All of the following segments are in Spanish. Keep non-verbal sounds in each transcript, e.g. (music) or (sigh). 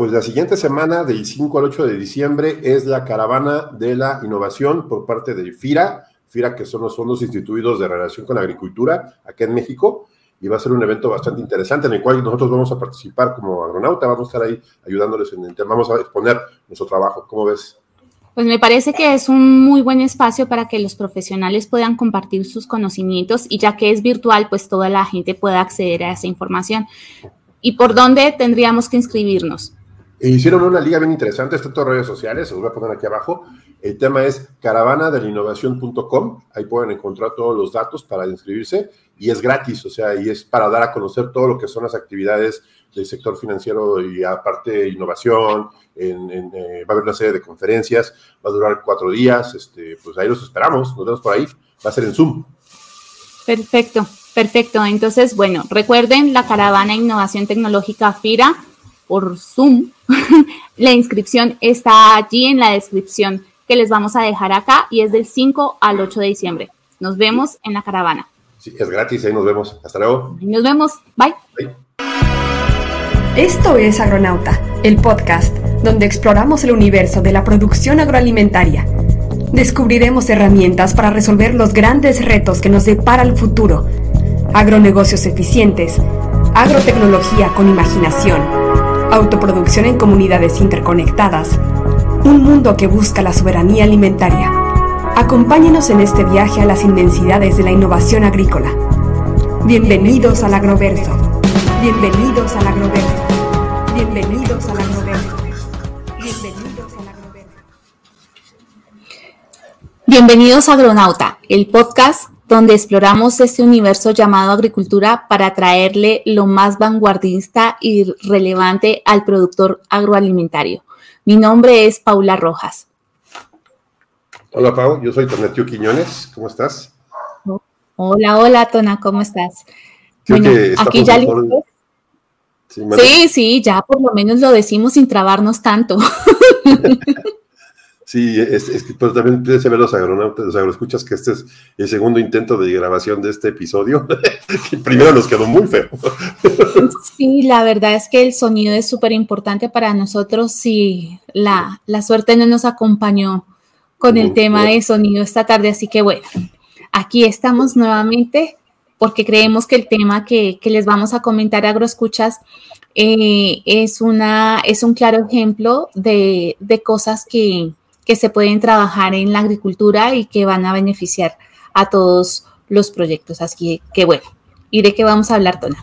Pues la siguiente semana, del 5 al 8 de diciembre, es la caravana de la innovación por parte de FIRA, FIRA que son los fondos instituidos de relación con la agricultura acá en México, y va a ser un evento bastante interesante en el cual nosotros vamos a participar como agronauta, vamos a estar ahí ayudándoles en el tema, vamos a exponer nuestro trabajo. ¿Cómo ves? Pues me parece que es un muy buen espacio para que los profesionales puedan compartir sus conocimientos y ya que es virtual, pues toda la gente pueda acceder a esa información. ¿Y por dónde tendríamos que inscribirnos? Hicieron una liga bien interesante, está en todas redes sociales, se los voy a poner aquí abajo. El tema es caravanadelinnovación.com, ahí pueden encontrar todos los datos para inscribirse y es gratis, o sea, y es para dar a conocer todo lo que son las actividades del sector financiero y aparte innovación, eh, va a haber una serie de conferencias, va a durar cuatro días, este, pues ahí los esperamos, nos vemos por ahí, va a ser en Zoom. Perfecto, perfecto. Entonces, bueno, recuerden la caravana Innovación Tecnológica FIRA por Zoom. (laughs) la inscripción está allí en la descripción que les vamos a dejar acá y es del 5 al 8 de diciembre. Nos vemos en la caravana. Sí, es gratis, ahí nos vemos. Hasta luego. nos vemos. Bye. Bye. Esto es Agronauta, el podcast donde exploramos el universo de la producción agroalimentaria. Descubriremos herramientas para resolver los grandes retos que nos depara el futuro. Agronegocios eficientes, agrotecnología con imaginación autoproducción en comunidades interconectadas, un mundo que busca la soberanía alimentaria. Acompáñenos en este viaje a las inmensidades de la innovación agrícola. Bienvenidos al agroverso. Bienvenidos al agroverso. Bienvenidos al agroverso. Bienvenidos al agroverso. Bienvenidos a Agronauta, el podcast donde exploramos este universo llamado agricultura para traerle lo más vanguardista y relevante al productor agroalimentario. Mi nombre es Paula Rojas. Hola Pau, yo soy Tonatio Quiñones, ¿cómo estás? Hola, hola Tona, ¿cómo estás? bueno, aquí ya sí, sí, ya por lo menos lo decimos sin trabarnos tanto. (laughs) Sí, es, que pero también que ver los agronautas, los agroescuchas, que este es el segundo intento de grabación de este episodio. (laughs) el primero nos quedó muy feo. sí, la verdad es que el sonido es súper importante para nosotros y la, la, suerte no nos acompañó con el tema de sonido esta tarde, así que bueno, aquí estamos nuevamente porque creemos que el tema que, que les vamos a comentar agroescuchas eh, es, una, es un claro ejemplo de, de cosas que que se pueden trabajar en la agricultura y que van a beneficiar a todos los proyectos. Así que bueno, ¿y de qué vamos a hablar, Tona?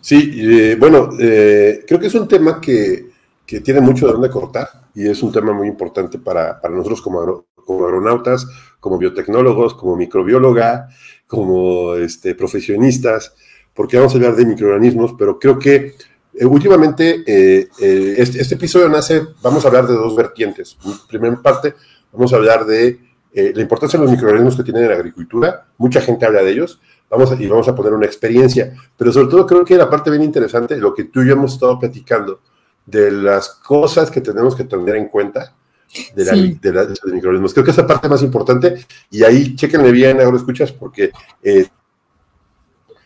Sí, eh, bueno, eh, creo que es un tema que, que, tiene mucho de dónde cortar y es un tema muy importante para, para nosotros como, como aeronautas, como biotecnólogos, como microbióloga, como este, profesionistas, porque vamos a hablar de microorganismos, pero creo que últimamente, eh, eh, este, este, episodio nace, vamos a hablar de dos vertientes. En primera parte, vamos a hablar de la importancia de los microorganismos que tienen en la agricultura. Mucha gente habla de ellos. Vamos a, y vamos a poner una experiencia. Pero sobre todo creo que la parte bien interesante, lo que tú y yo hemos estado platicando, de las cosas que tenemos que tener en cuenta de, la, de, los microorganismos. Creo que esa parte más importante. Y ahí chequenle bien, ahora escuchas, porque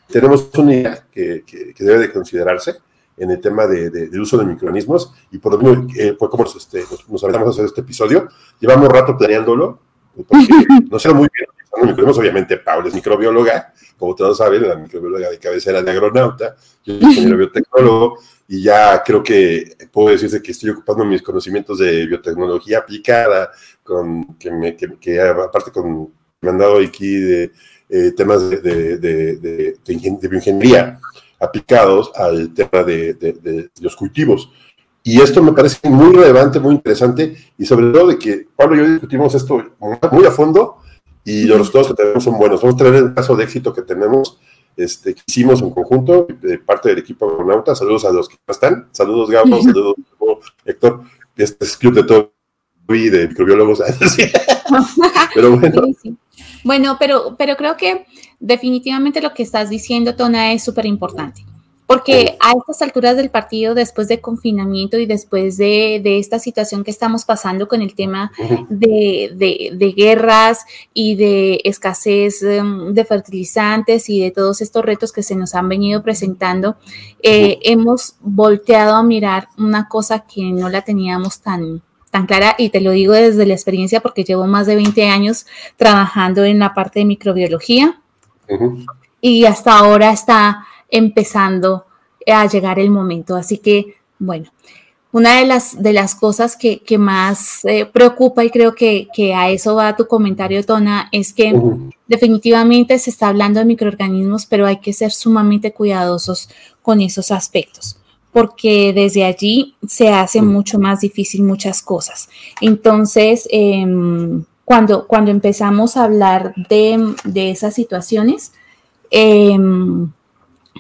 tenemos una idea que, que, que debe de considerarse en el tema de, uso de microorganismos. Y por lo mismo eh, fue como nos, este, nos, a hacer este episodio. Llevamos rato planeándolo, porque (laughs) no sé muy bien obviamente Paula es microbióloga, como todos saben, la microbióloga de cabecera de agronauta, yo soy ingeniero (laughs) biotecnólogo y ya creo que puedo decirse que estoy ocupando mis conocimientos de biotecnología aplicada, con, que, me, que, aparte con, me han dado aquí de eh, temas de, de, de, de bioingeniería aplicados al tema de, los cultivos. Y esto me parece muy relevante, muy interesante, y sobre todo de que Pablo y yo discutimos esto muy a fondo, y los resultados que tenemos son buenos. Vamos a tener el caso de éxito que tenemos, este, que hicimos en conjunto, de parte del equipo Agronauta. Saludos a los que están. Saludos, Gabo, saludos, Héctor. Este es club de todo y de microbiólogos. (laughs) (laughs) pero bueno. Bueno, pero, pero creo que definitivamente lo que estás diciendo, Tona, es súper importante. porque a estas alturas del partido, después de confinamiento y después de, esta situación que estamos pasando con el tema de, guerras y de escasez em, de fertilizantes y de todos estos retos que se nos han venido presentando, eh, hemos volteado a mirar una cosa que no la teníamos tan, tan clara y te lo digo desde la experiencia porque llevo más de 20 años trabajando en la parte de microbiología y hasta ahora está empezando a llegar el momento. Así que, bueno, una de las, de las cosas que, más eh, preocupa y creo que, a eso va tu comentario, Tona, es que definitivamente se está hablando de microorganismos, pero hay que ser sumamente cuidadosos con esos aspectos, porque desde allí se hace mucho más difícil muchas cosas. Entonces, em, cuando, cuando empezamos a hablar de, de esas situaciones, eh,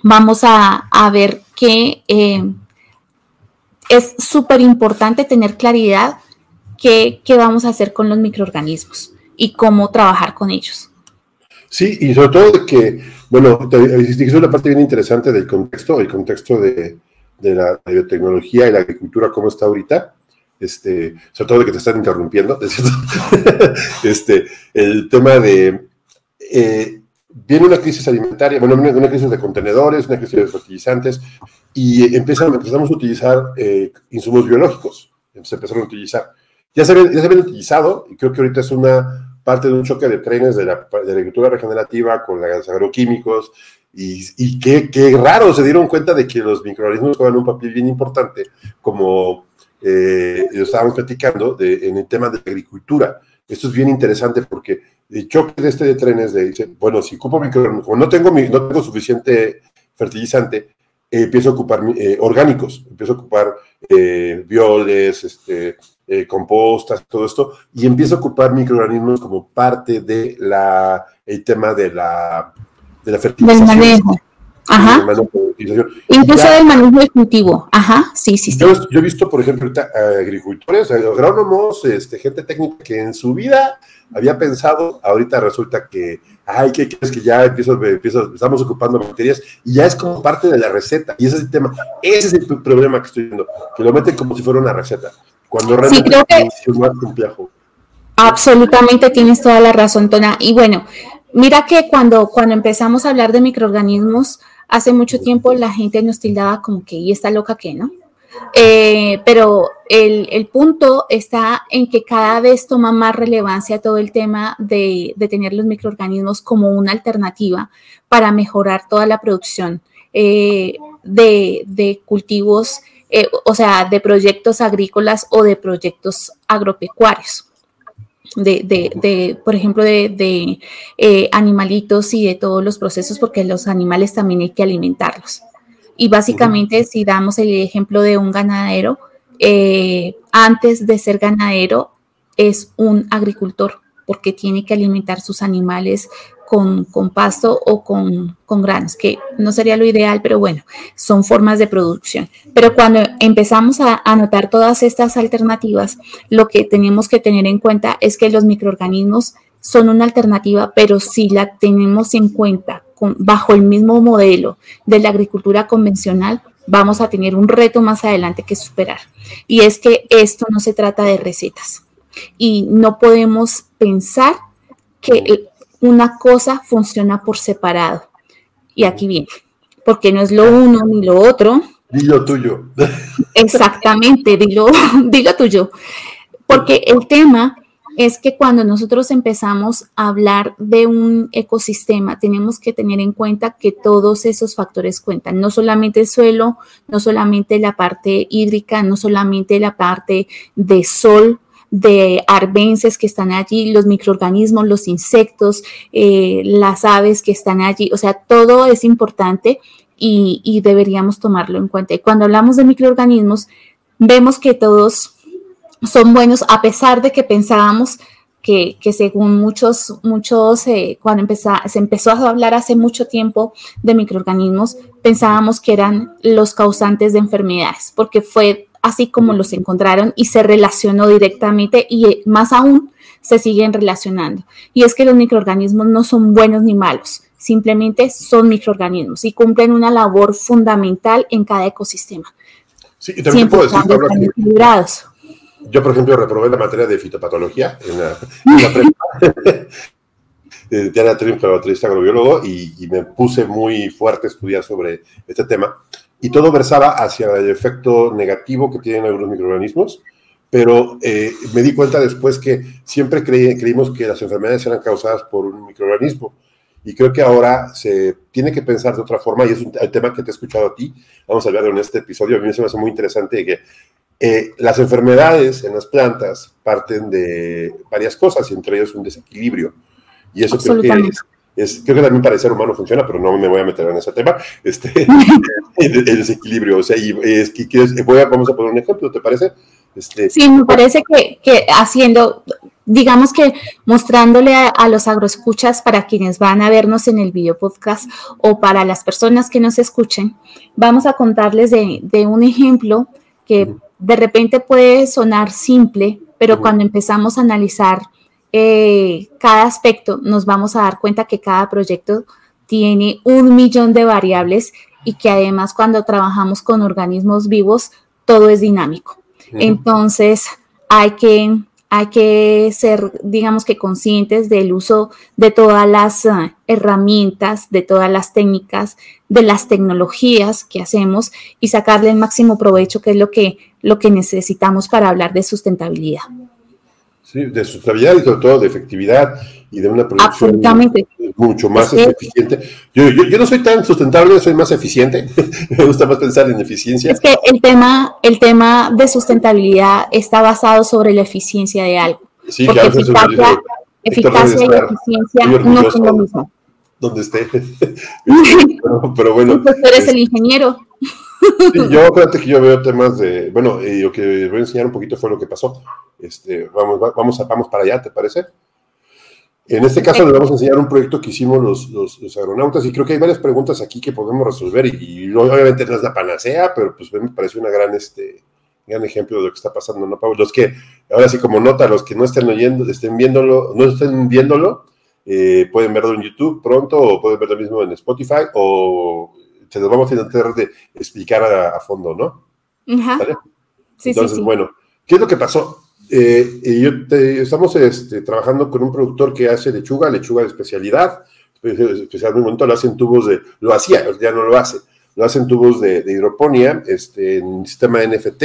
vamos a, ver que eh, es súper importante tener claridad qué, vamos a hacer con los microorganismos y cómo trabajar con ellos. Sí, y sobre todo que, bueno, es una parte bien interesante del contexto, el contexto de, la biotecnología y la agricultura, cómo está ahorita, este, sobre todo de que te están interrumpiendo, (laughs) este, el tema de eh, viene una crisis alimentaria, bueno, una, crisis de contenedores, una crisis de fertilizantes, y empezamos a utilizar eh, insumos biológicos, se empezaron a utilizar. Ya se, habían, ya utilizado, y creo que ahorita es una parte de un choque de trenes de la, agricultura regenerativa con los agroquímicos, y, y qué, raro, se dieron cuenta de que los microorganismos juegan un papel bien importante, como eh, estábamos platicando, de, en el tema de agricultura. Esto es bien interesante porque el choque de este de trenes de, bueno, si ocupo micro, como no tengo, no tengo suficiente fertilizante, eh, empiezo a ocupar eh, orgánicos, empiezo a ocupar eh, violes, este, compostas, todo esto, y empiezo a ocupar microorganismos como parte de la, el tema de la, de la fertilización. Del manejo. Ajá. Incluso del manejo cultivo. Ajá, sí, sí, sí. Yo, he visto, por ejemplo, agricultores, agrónomos, este, gente técnica que en su vida había pensado, ahorita resulta que, ay, ¿qué es que ya empiezo, empiezo, estamos ocupando bacterias y ya es como parte de la receta. Y ese es el tema, ese es el problema que estoy viendo, que lo meten como si fuera una receta, cuando realmente sí, creo es más complejo. Absolutamente tienes toda la razón, Tona. Y bueno, mira que cuando, cuando empezamos a hablar de microorganismos, hace mucho tiempo la gente nos tildaba como que, ¿y está loca qué, no? Eh, pero el, punto está en que cada vez toma más relevancia todo el tema de, tener los microorganismos como una alternativa para mejorar toda la producción eh, de, cultivos, eh, o sea, de proyectos agrícolas o de proyectos agropecuarios. De, por ejemplo, de, animalitos y de todos los procesos, porque los animales también hay que alimentarlos. Y básicamente, si damos el ejemplo de un ganadero, eh, antes de ser ganadero es un agricultor, porque tiene que alimentar sus animales con, pasto o con, granos, que no sería lo ideal, pero bueno, son formas de producción. Pero cuando empezamos a, a notar todas estas alternativas, lo que tenemos que tener en cuenta es que los microorganismos son una alternativa, pero si la tenemos en cuenta bajo el mismo modelo de la agricultura convencional, vamos a tener un reto más adelante que superar. Y es que esto no se trata de recetas. Y no podemos pensar que una cosa funciona por separado. Y aquí viene, porque no es lo uno ni lo otro. Dilo tuyo. (laughs) Exactamente, dilo, (laughs) dilo tuyo. Porque el tema es que cuando nosotros empezamos a hablar de un ecosistema, tenemos que tener en cuenta que todos esos factores cuentan, no solamente el suelo, no solamente la parte hídrica, no solamente la parte de sol, de arbences que están allí, los microorganismos, los insectos, eh, las aves que están allí, o sea, todo es importante y, deberíamos tomarlo en cuenta. Y cuando hablamos de microorganismos, vemos que todos son buenos a pesar de que pensábamos que, según muchos, muchos, eh, cuando se empezó a hablar hace mucho tiempo de microorganismos, pensábamos que eran los causantes de enfermedades, porque fue así como los encontraron y se relacionó directamente y eh, más aún se siguen relacionando. Y es que los microorganismos no son buenos ni malos, simplemente son microorganismos y cumplen una labor fundamental en cada ecosistema. Sí, y también puedo decir, yo, por ejemplo, reprobé la materia de fitopatología en la, prepa. ya era triunfo agrobiólogo y, y me puse muy fuerte a estudiar sobre este tema. Y todo versaba hacia el efecto negativo que tienen algunos microorganismos, pero eh, me di cuenta después que siempre creímos que las enfermedades eran causadas por un microorganismo. Y creo que ahora se tiene que pensar de otra forma, y es un el tema que te he escuchado a ti, vamos a hablar en este episodio, a mí se me hace muy interesante que eh, las enfermedades en las plantas parten de varias cosas, y entre ellos un desequilibrio. Y eso creo que es, creo que también para el ser humano funciona, pero no me voy a meter en ese tema, este, (laughs) el, desequilibrio. O sea, y es que voy a, vamos a poner un ejemplo, ¿te parece? Este, sí, me parece que, que, haciendo, digamos que mostrándole a, los agroescuchas para quienes van a vernos en el video podcast o para las personas que nos escuchen, vamos a contarles de, de un ejemplo que de repente puede sonar simple, pero cuando empezamos a analizar eh, cada aspecto, nos vamos a dar cuenta que cada proyecto tiene un millón de variables y que además cuando trabajamos con organismos vivos, todo es dinámico. Entonces, hay que, hay que ser, digamos que conscientes del uso de todas las eh, herramientas, de todas las técnicas, de las tecnologías que hacemos y sacarle el máximo provecho, que es lo que, lo que necesitamos para hablar de sustentabilidad. Sí, de sustentabilidad y sobre todo de efectividad y de una producción mucho más eficiente. Yo, no soy tan sustentable, soy más eficiente. (laughs) Me gusta más pensar en eficiencia. Es que el tema, el tema de sustentabilidad está basado sobre la eficiencia de algo. Sí, porque eficacia, eficacia y eficiencia no son lo mismo. Donde esté. (laughs) pero, bueno. (laughs) Pues eres el ingeniero. Yo, fíjate que yo veo temas de, bueno, y lo que voy a enseñar un poquito fue lo que pasó. Este, vamos, vamos, vamos para allá, ¿te parece? En este caso les vamos a enseñar un proyecto que hicimos los, los, aeronautas y creo que hay varias preguntas aquí que podemos resolver y, obviamente no es la panacea, pero pues me parece una gran, este, gran ejemplo de lo que está pasando, ¿no, Pablo? Los que, ahora sí como nota, los que no estén oyendo, estén viéndolo, no estén viéndolo, eh, pueden verlo en YouTube pronto o pueden verlo mismo en Spotify o se los vamos a intentar de explicar a, fondo, ¿no? Ajá. Sí, Entonces, sí, bueno, ¿qué es lo que pasó? Eh, yo estamos este, trabajando con un productor que hace lechuga, lechuga de especialidad, especialmente momento lo hacen tubos de, lo hacía, ya no lo hace, lo hacen tubos de, hidroponía, este, en sistema NFT,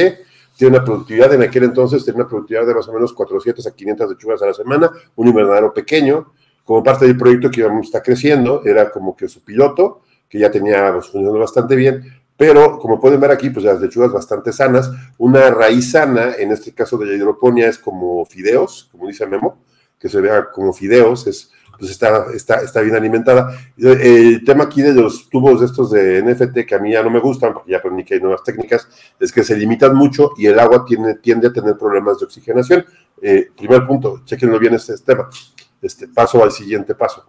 tiene una productividad, en aquel entonces tenía una productividad de más o menos 400 a 500 lechugas a la semana, un invernadero pequeño, como parte del proyecto que íbamos a estar creciendo, era como que su piloto, que ya tenía pues, funcionando bastante bien, pero como pueden ver aquí, pues las lechugas bastante sanas. Una raíz sana, en este caso de la hidroponía, es como fideos, como dice Memo, que se vea como fideos, es, pues está, está, está bien alimentada. El tema aquí de los tubos estos de NFT, que a mí ya no me gustan, porque ya aprendí que hay nuevas técnicas, es que se limitan mucho y el agua tiende a tener problemas de oxigenación. Eh, primer punto, chequenlo bien este tema. Este, paso al siguiente paso.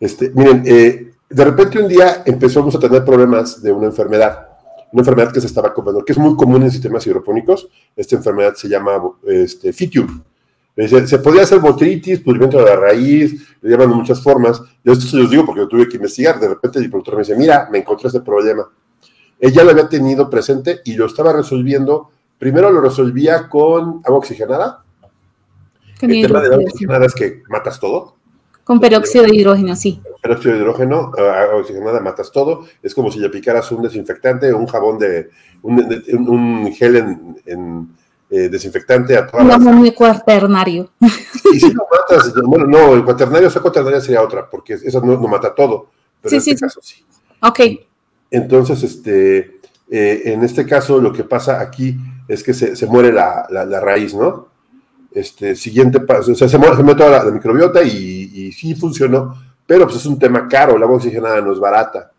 Este, miren, eh, de repente un día empezamos a tener problemas de una enfermedad, una enfermedad que se estaba comiendo, que es muy común en sistemas hidropónicos. Esta enfermedad se llama este, fitium. Se, podía hacer botritis, pudrimiento de la raíz, le llaman de muchas formas. Yo esto se los digo porque lo tuve que investigar. De repente el productor me dice, mira, me encontré este problema. Ella lo había tenido presente y lo estaba resolviendo. Primero lo resolvía con agua oxigenada. El tema de agua oxigenada es que matas todo. Con peróxido de hidrógeno, sí. Peróxido de hidrógeno, agua oxigenada, matas todo. Es como si le picaras un desinfectante, un jabón de, un, gel en, eh, desinfectante a todas Un cuaternario. Y si lo matas, (laughs) bueno, no, el cuaternario, esa cuaternaria sería otra, porque eso no, mata todo. Pero sí, en este sí, caso sí. Ok. Entonces, este, eh, en este caso, lo que pasa aquí es que se, se muere la, la raíz, ¿no? Este, siguiente paso, o sea, se, mete toda la, microbiota y, sí funcionó, pero pues es un tema caro, la agua oxigenada no es barata.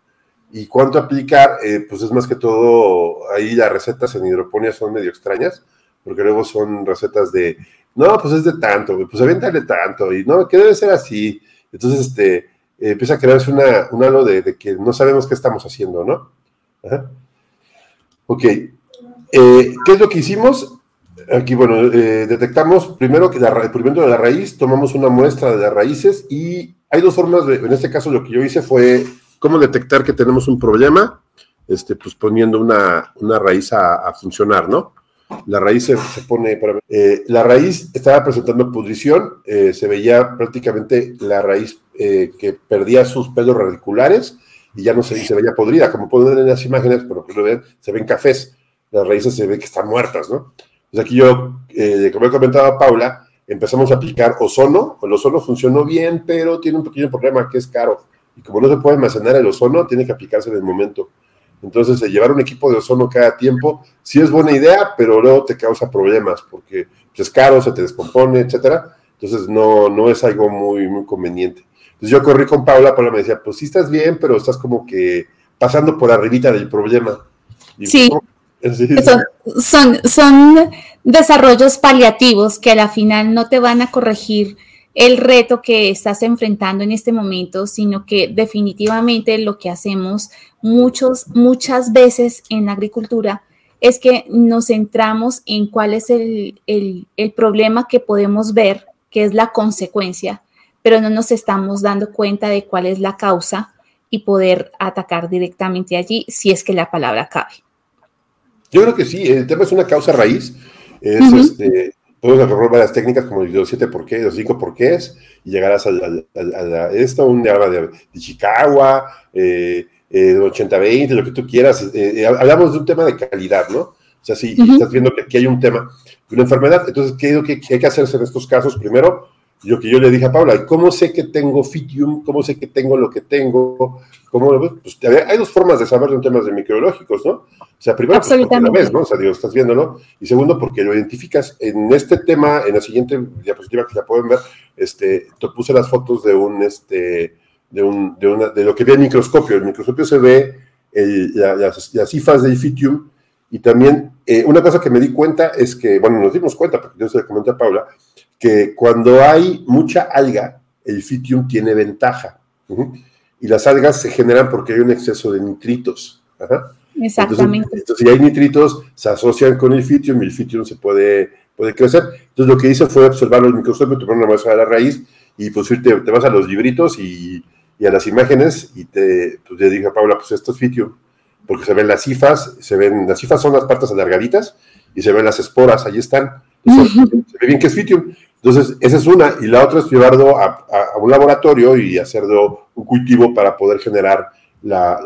¿Y cuánto aplicar? Eh, pues es más que todo, ahí las recetas en hidroponía son medio extrañas, porque luego son recetas de, no, pues es de tanto, pues aviéntale tanto, y no, que debe ser así. Entonces, este, eh, empieza a crearse una, un halo de, que no sabemos qué estamos haciendo, ¿no? Ok. Eh, ¿Qué es lo que hicimos? Aquí, bueno, eh, detectamos primero que la, pudrimiento de la raíz, tomamos una muestra de las raíces y hay dos formas de, en este caso lo que yo hice fue cómo detectar que tenemos un problema, este, pues poniendo una, una raíz a, funcionar, ¿no? La raíz se, pone, eh, la raíz estaba presentando pudrición, eh, se veía prácticamente la raíz eh, que perdía sus pelos radiculares y ya no se, veía podrida, como pueden ver en las imágenes, pero ven, se ven cafés, las raíces se ve que están muertas, ¿no? Pues aquí yo, como he comentado a Paula, empezamos a aplicar ozono, el ozono funcionó bien, pero tiene un pequeño problema que es caro, y como no se puede almacenar el ozono, tiene que aplicarse en el momento. Entonces, llevar un equipo de ozono cada tiempo sí es buena idea, pero luego te causa problemas porque pues, es caro, se te descompone, etcétera. Entonces, no, no es algo muy, muy conveniente. Entonces, yo corrí con Paula, Paula me decía, pues sí estás bien, pero estás como que pasando por arribita del problema. sí. Son, son, son desarrollos paliativos que a la final no te van a corregir el reto que estás enfrentando en este momento, sino que definitivamente lo que hacemos muchos, muchas veces en la agricultura es que nos centramos en cuál es el, problema que podemos ver, que es la consecuencia, pero no nos estamos dando cuenta de cuál es la causa y poder atacar directamente allí si es que la palabra cabe. Yo creo que sí, el tema es una causa raíz, es este, podemos agarrar varias técnicas como los siete por qué, los cinco por qué y llegarás a, esto, un diagrama de, Chicago, eh, 80-20, eh, lo que tú quieras. Eh, eh, hablamos de un tema de calidad, ¿no? O sea, si estás viendo que aquí hay un tema de una enfermedad, entonces, ¿qué es lo que hay que hacerse en estos casos? Primero, lo que yo le dije a Paula, ¿cómo sé que tengo fitium? ¿Cómo sé que tengo lo que tengo? ¿Cómo, pues, hay dos formas de saber de un temas de microbiológicos, ¿no? O sea, primero, pues, porque la ves, ¿no? O sea, digo, estás viéndolo. Y segundo, porque lo identificas. En este tema, en la siguiente diapositiva que ya pueden ver, este, te puse las fotos de un, este, de, un, de, una, de lo que ve el microscopio. El microscopio se ve las, las, cifras del fitium y también eh, una cosa que me di cuenta es que, bueno, nos dimos cuenta, porque yo se lo comenté a Paula, que cuando hay mucha alga, el fitium tiene ventaja. Y las algas se generan porque hay un exceso de nitritos. Exactamente. Entonces, si hay nitritos, se asocian con el fitium y el fitium se puede, puede crecer. Entonces, lo que hice fue observarlo en el microscopio, te pones una muestra de la raíz y pues te, te vas a los libritos y, y, a las imágenes y te, pues, le dije a Paula, pues esto es fitium, porque se ven las cifas, se ven, las cifas son las partes alargaditas y se ven las esporas, ahí están. (laughs) se ve bien que es fitium. Entonces, esa es una. Y la otra es llevarlo a, un laboratorio y hacerlo un cultivo para poder generar la,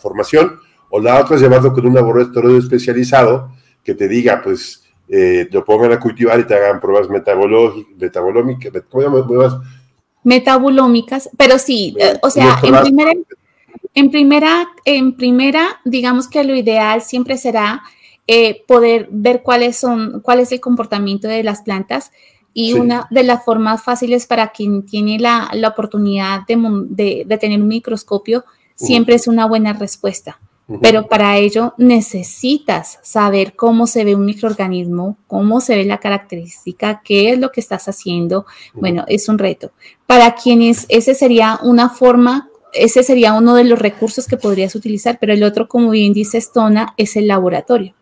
formación. O la otra es llevarlo con un laboratorio especializado que te diga, pues, eh, lo pongan a cultivar y te hagan pruebas metabolómicas. Metabolómicas, pero sí, eh, o sea, en primera, en primera, en primera, digamos que lo ideal siempre será eh, poder ver cuáles son, cuál es el comportamiento de las plantas y una de las formas fáciles para quien tiene la, oportunidad de, tener un microscopio siempre es una buena respuesta. Pero para ello necesitas saber cómo se ve un microorganismo, cómo se ve la característica, qué es lo que estás haciendo. Bueno, es un reto. Para quienes ese sería una forma, ese sería uno de los recursos que podrías utilizar, pero el otro, como bien dice Stona, es el laboratorio.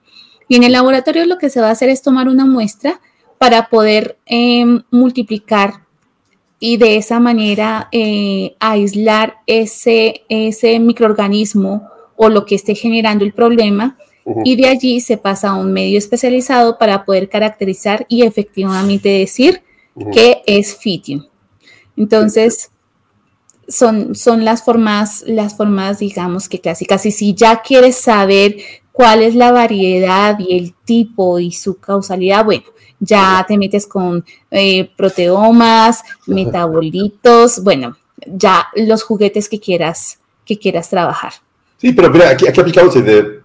Y en el laboratorio lo que se va a hacer es tomar una muestra para poder em, multiplicar y de esa manera eh, aislar ese, ese microorganismo o lo que esté generando el problema. Y de allí se pasa a un medio especializado para poder caracterizar y efectivamente decir qué es fitium. Entonces, son, son las formas, las formas, digamos que clásicas. Y si ya quieres saber cuál es la variedad y el tipo y su causalidad, bueno, ya te metes con eh, proteomas, metabolitos, bueno, ya los juguetes que quieras, que quieras trabajar. Sí, pero mira, aquí, aquí aplicamos el de,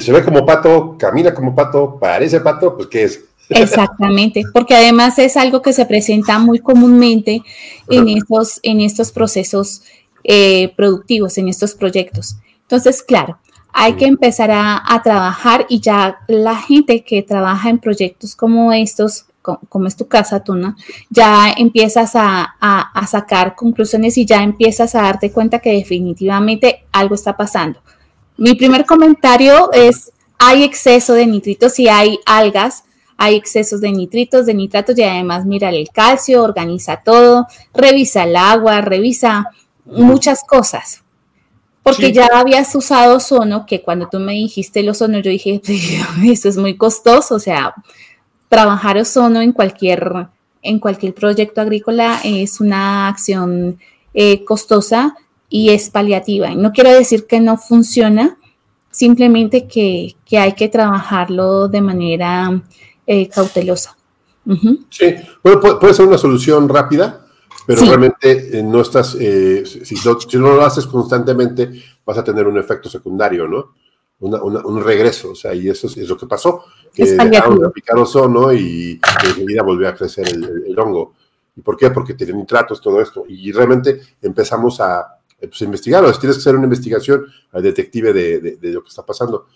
se ve como pato, camina como pato, parece pato, pues ¿qué es? Exactamente, porque además es algo que se presenta muy comúnmente en estos, en estos procesos eh, productivos, en estos proyectos. Entonces, claro, hay que empezar a, trabajar y ya la gente que trabaja en proyectos como estos, como, es tu casa, Tuna, ya empiezas a, sacar conclusiones y ya empiezas a darte cuenta que definitivamente algo está pasando. Mi primer comentario es, hay exceso de nitritos y hay algas hay excesos de nitritos, de nitratos y además mira el calcio, organiza todo, revisa el agua, revisa muchas cosas. Porque ya habías usado ozono, que cuando tú me dijiste el ozono, yo dije, (laughs) eso es muy costoso, o sea, trabajar ozono en cualquier, en cualquier proyecto agrícola es una acción eh, costosa y es paliativa. No quiero decir que no funciona, simplemente que, hay que trabajarlo de manera eh, cautelosa. Sí, bueno, puede, ser una solución rápida, pero realmente eh, no estás, si, no, lo haces constantemente, vas a tener un efecto secundario, ¿no? un regreso, o sea, y eso es, lo que pasó, que dejaron de aplicar ozono y enseguida volvió a crecer el, hongo. ¿Y por qué? Porque tienen nitratos, todo esto. Y realmente empezamos a, pues, investigar, o tienes que hacer una investigación al detective de, lo que está pasando.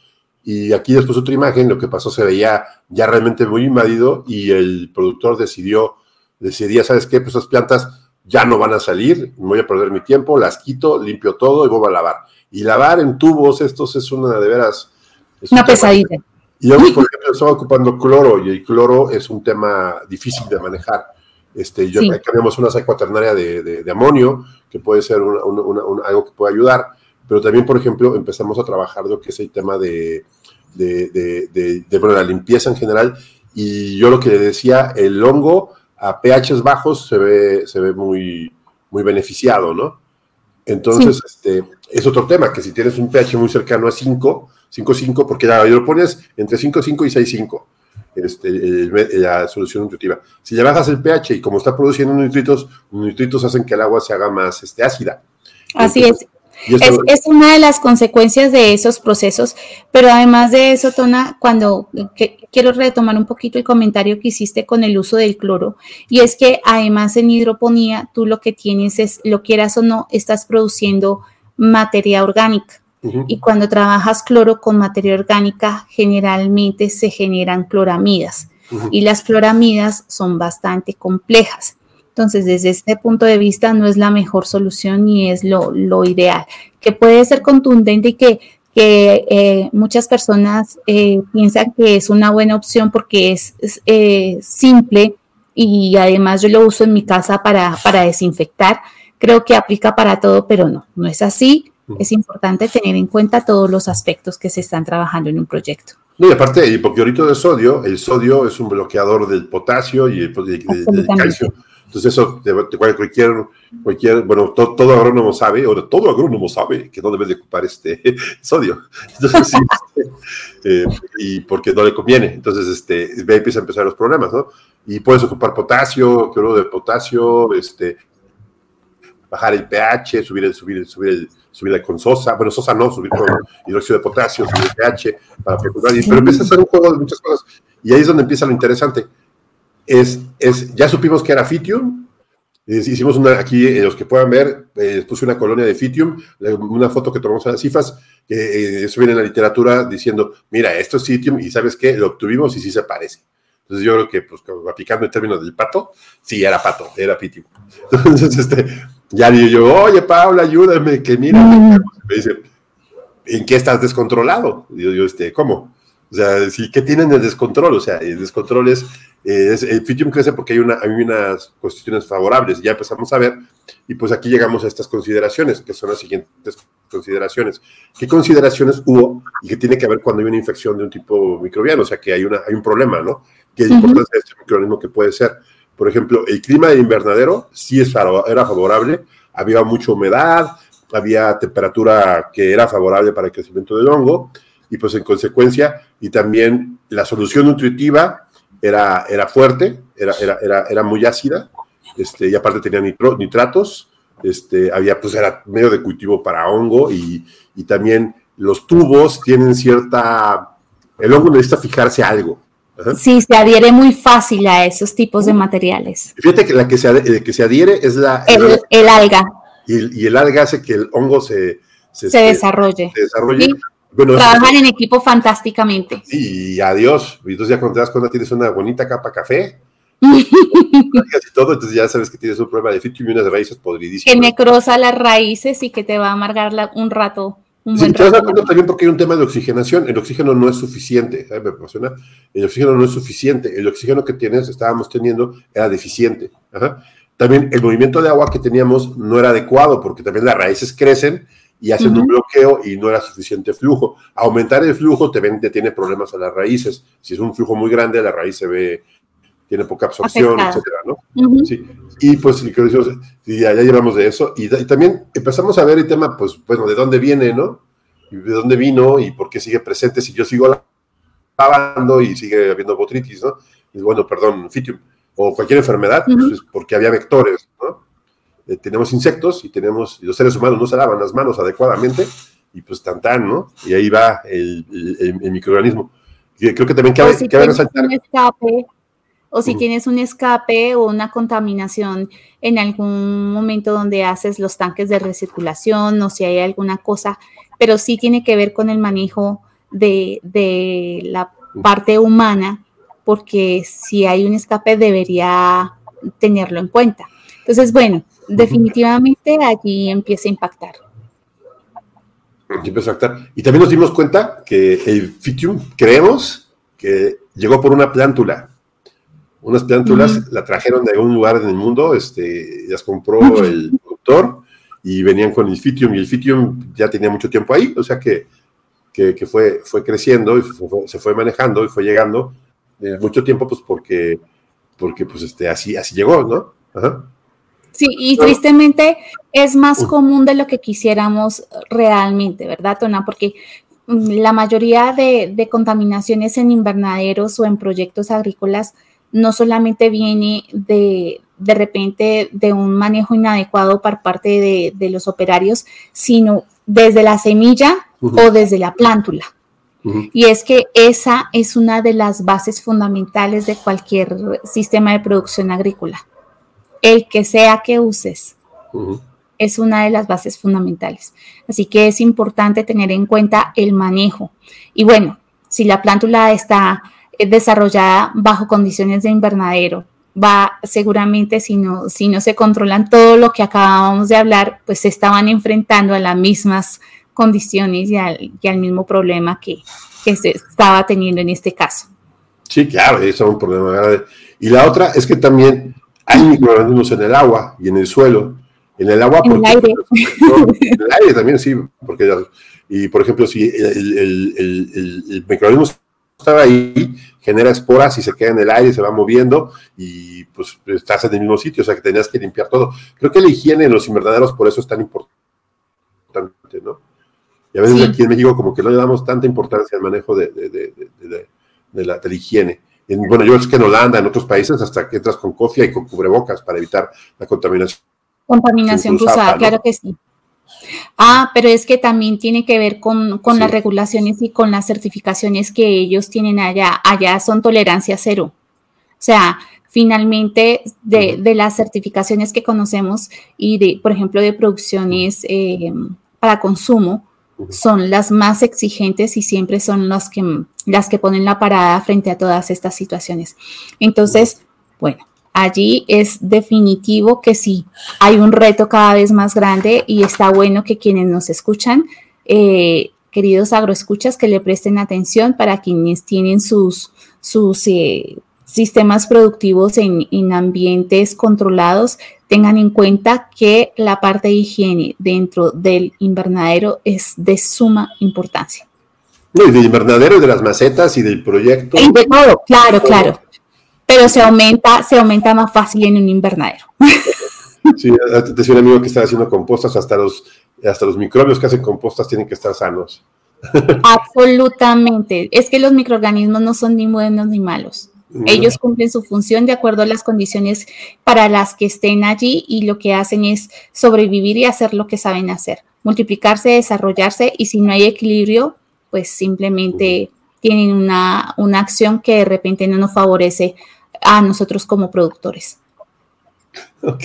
Y aquí después otra imagen, lo que pasó se veía ya realmente muy invadido y el productor decidió, decidía, ¿sabes qué? Pues esas plantas ya no van a salir, voy a perder mi tiempo, las quito, limpio todo y voy a lavar y lavar en tubos, estos es una de veras. una pesadilla. Y yo, por ejemplo, estaba ocupando cloro y el cloro es un tema difícil de manejar. Este, yo, tenemos una cuaternaria de, de, amonio, que puede ser algo que puede ayudar, pero también, por ejemplo, empezamos a trabajar lo que es el tema de, de, la limpieza en general. Y yo lo que le decía, el hongo a pHs bajos se ve, se ve muy, muy beneficiado, ¿no? Entonces, este, es otro tema, que si tienes un pH muy cercano a 5, 5.5, porque ya lo pones entre 5.5 y 6.5, este, la solución nutritiva. Si le bajas el pH y como está produciendo nitritos, los nitritos hacen que el agua se haga más este, ácida. Así es. Es, una de las consecuencias de esos procesos, pero además de eso, Tona, cuando quiero retomar un poquito el comentario que hiciste con el uso del cloro, y es que además en hidroponía, tú lo que tienes es, lo quieras o no, estás produciendo materia orgánica. Y cuando trabajas cloro con materia orgánica, generalmente se generan cloramidas. Y las cloramidas son bastante complejas. Entonces, desde este punto de vista, no es la mejor solución ni es lo, ideal, que puede ser contundente y que, eh, muchas personas eh, piensan que es una buena opción porque es, eh, simple y además yo lo uso en mi casa para, para desinfectar. Creo que aplica para todo, pero no, no es así. Es importante tener en cuenta todos los aspectos que se están trabajando en un proyecto. No, y aparte, el hipoclorito de sodio, el sodio es un bloqueador del potasio y el, del calcio. Entonces eso, cualquier, cualquier bueno, todo agrónomo sabe, o todo agrónomo sabe que no debe de ocupar este (laughs) sodio. Entonces, este, (laughs) eh, y porque no le conviene. Entonces, este, empieza a empezar los problemas, ¿no? Y puedes ocupar potasio, cloro de potasio, este, bajar el pH, subir el, subir el, subir el, subir la con sosa, bueno, sosa no, subir con hidróxido de potasio, subir el pH, para procurar, pero empieza a ser un juego de muchas cosas. Y ahí es donde empieza lo interesante es, es, ya supimos que era Fitium, hicimos una, aquí, eh, los que puedan ver, eh, puse una colonia de Fitium, una foto que tomamos a las cifras, que eh, eso viene en la literatura diciendo, mira, esto es Fitium y ¿sabes qué? Lo obtuvimos y sí se parece. Entonces yo creo que, pues, aplicando en términos del pato, sí, era pato, era Fitium. (laughs) Entonces, este, ya digo yo, oye, Paula, ayúdame, que mira, me dice, ¿en qué estás descontrolado? Y yo, yo este, ¿cómo? O sea, sí, ¿qué tienen el descontrol? O sea, el descontrol es eh, el Fitium crece porque hay, una, hay unas cuestiones favorables, ya empezamos a ver, y pues aquí llegamos a estas consideraciones, que son las siguientes consideraciones. ¿Qué consideraciones hubo y qué tiene que ver cuando hay una infección de un tipo microbiano? O sea, que hay, una, hay un problema, ¿no? ¿Qué importancia de este microorganismo que puede ser? Por ejemplo, el clima del invernadero sí era favorable, había mucha humedad, había temperatura que era favorable para el crecimiento del hongo, y pues en consecuencia, y también la solución nutritiva era, era fuerte, era, era, era, era muy ácida, este, y aparte tenía nitratos, este, había, pues era medio de cultivo para hongo y, y, también los tubos tienen cierta, el hongo necesita fijarse algo. Sí, se adhiere muy fácil a esos tipos de materiales. Fíjate que la que se, que se adhiere es la... El, alga. Y, y, el alga hace que el hongo se... Se, este, desarrolle. Se desarrolle. Trabajan en equipo fantásticamente. Sí, y adiós. Y entonces ya cuando te das cuenta tienes una bonita capa café. (laughs) y todo, entonces ya sabes que tienes un problema de fitio y unas raíces podridísimas. Que necrosa las raíces y que te va a amargar un rato sí, te das cuenta también porque hay un tema de oxigenación. El oxígeno no es suficiente. Me apasiona. El oxígeno no es suficiente. El oxígeno que tienes, estábamos teniendo, era deficiente. También el movimiento de agua que teníamos no era adecuado porque también las raíces crecen y hacen un bloqueo y no era suficiente flujo. Aumentar el flujo te, ven, te tiene problemas a las raíces. Si es un flujo muy grande, la raíz se ve tiene poca absorción, etcétera, ¿no? sí. Y pues, y ya, ya llevamos de eso. Y, también empezamos a ver el tema, pues, bueno, de dónde viene, ¿no? Y de dónde vino y por qué sigue presente si yo sigo lavando y sigue habiendo botritis, ¿no? Y bueno, perdón, fitium, o cualquier enfermedad, pues, porque había vectores, ¿no? Eh, tenemos insectos y tenemos, y los seres humanos no se lavan las manos adecuadamente, y pues tan tan, ¿no? Y ahí va el, el, microorganismo. Y creo que también cabe, si cabe resaltar o si tienes un escape o una contaminación en algún momento donde haces los tanques de recirculación o si hay alguna cosa, pero sí tiene que ver con el manejo de, la parte humana, porque si hay un escape debería tenerlo en cuenta. Entonces, bueno, definitivamente allí empieza a impactar. Empieza a impactar. Y también nos dimos cuenta que el fitium, creemos que llegó por una plántula unas plántulas, la trajeron de algún lugar en el mundo, este, las compró el productor y venían con el fitium y el fitium ya tenía mucho tiempo ahí, o sea que, que, fue, fue creciendo y se fue manejando y fue llegando eh, mucho tiempo pues porque, porque pues este, así, así llegó, ¿no? Sí, y tristemente es más común de lo que quisiéramos realmente, ¿verdad, Tona? Porque mm, la mayoría de, de contaminaciones en invernaderos o en proyectos agrícolas no solamente viene de, de repente de un manejo inadecuado por parte de, los operarios, sino desde la semilla o desde la plántula. Y es que esa es una de las bases fundamentales de cualquier sistema de producción agrícola. El que sea que uses es una de las bases fundamentales. Así que es importante tener en cuenta el manejo. Y bueno, si la plántula está desarrollada bajo condiciones de invernadero. Va seguramente si no, si no se controlan todo lo que acabamos de hablar, pues se estaban enfrentando a las mismas condiciones y al, mismo problema que, se estaba teniendo en este caso. Sí, claro, eso es un problema grave. Y la otra es que también hay microorganismos en el agua y en el suelo. En el agua, en el aire. en el aire también, sí, porque, y por ejemplo, si el, el, el, el microorganismo estaba ahí, genera esporas y se queda en el aire, se va moviendo y pues estás en el mismo sitio, o sea que tenías que limpiar todo. Creo que la higiene en los invernaderos por eso es tan importante, ¿no? Y a veces aquí en México como que no le damos tanta importancia al manejo de, la, higiene. Bueno, yo es que en Holanda, en otros países, hasta que entras con cofia y con cubrebocas para evitar la contaminación. Contaminación cruzada, claro que sí. Ah, pero es que también tiene que ver con, las regulaciones y con las certificaciones que ellos tienen allá. Allá son tolerancia cero. O sea, finalmente de, las certificaciones que conocemos y de, por ejemplo, de producciones eh, para consumo, son las más exigentes y siempre son las que, las que ponen la parada frente a todas estas situaciones. Entonces, bueno, allí es definitivo que sí, hay un reto cada vez más grande y está bueno que quienes nos escuchan, eh, queridos agroescuchas, que le presten atención para quienes tienen sus, sus eh, sistemas productivos en, ambientes controlados, tengan en cuenta que la parte de higiene dentro del invernadero es de suma importancia. y del invernadero, de las macetas y del proyecto. de todo, claro, claro pero se aumenta, se aumenta más fácil en un invernadero. (laughs) Sí, decía un amigo que está haciendo compostas, hasta los, hasta los microbios que hacen compostas tienen que estar sanos. (laughs) Absolutamente. Es que los microorganismos no son ni buenos ni malos. Ellos cumplen su función de acuerdo a las condiciones para las que estén allí y lo que hacen es sobrevivir y hacer lo que saben hacer, multiplicarse, desarrollarse y si no hay equilibrio, pues simplemente tienen una, una acción que de repente no nos favorece a nosotros como productores. Ok,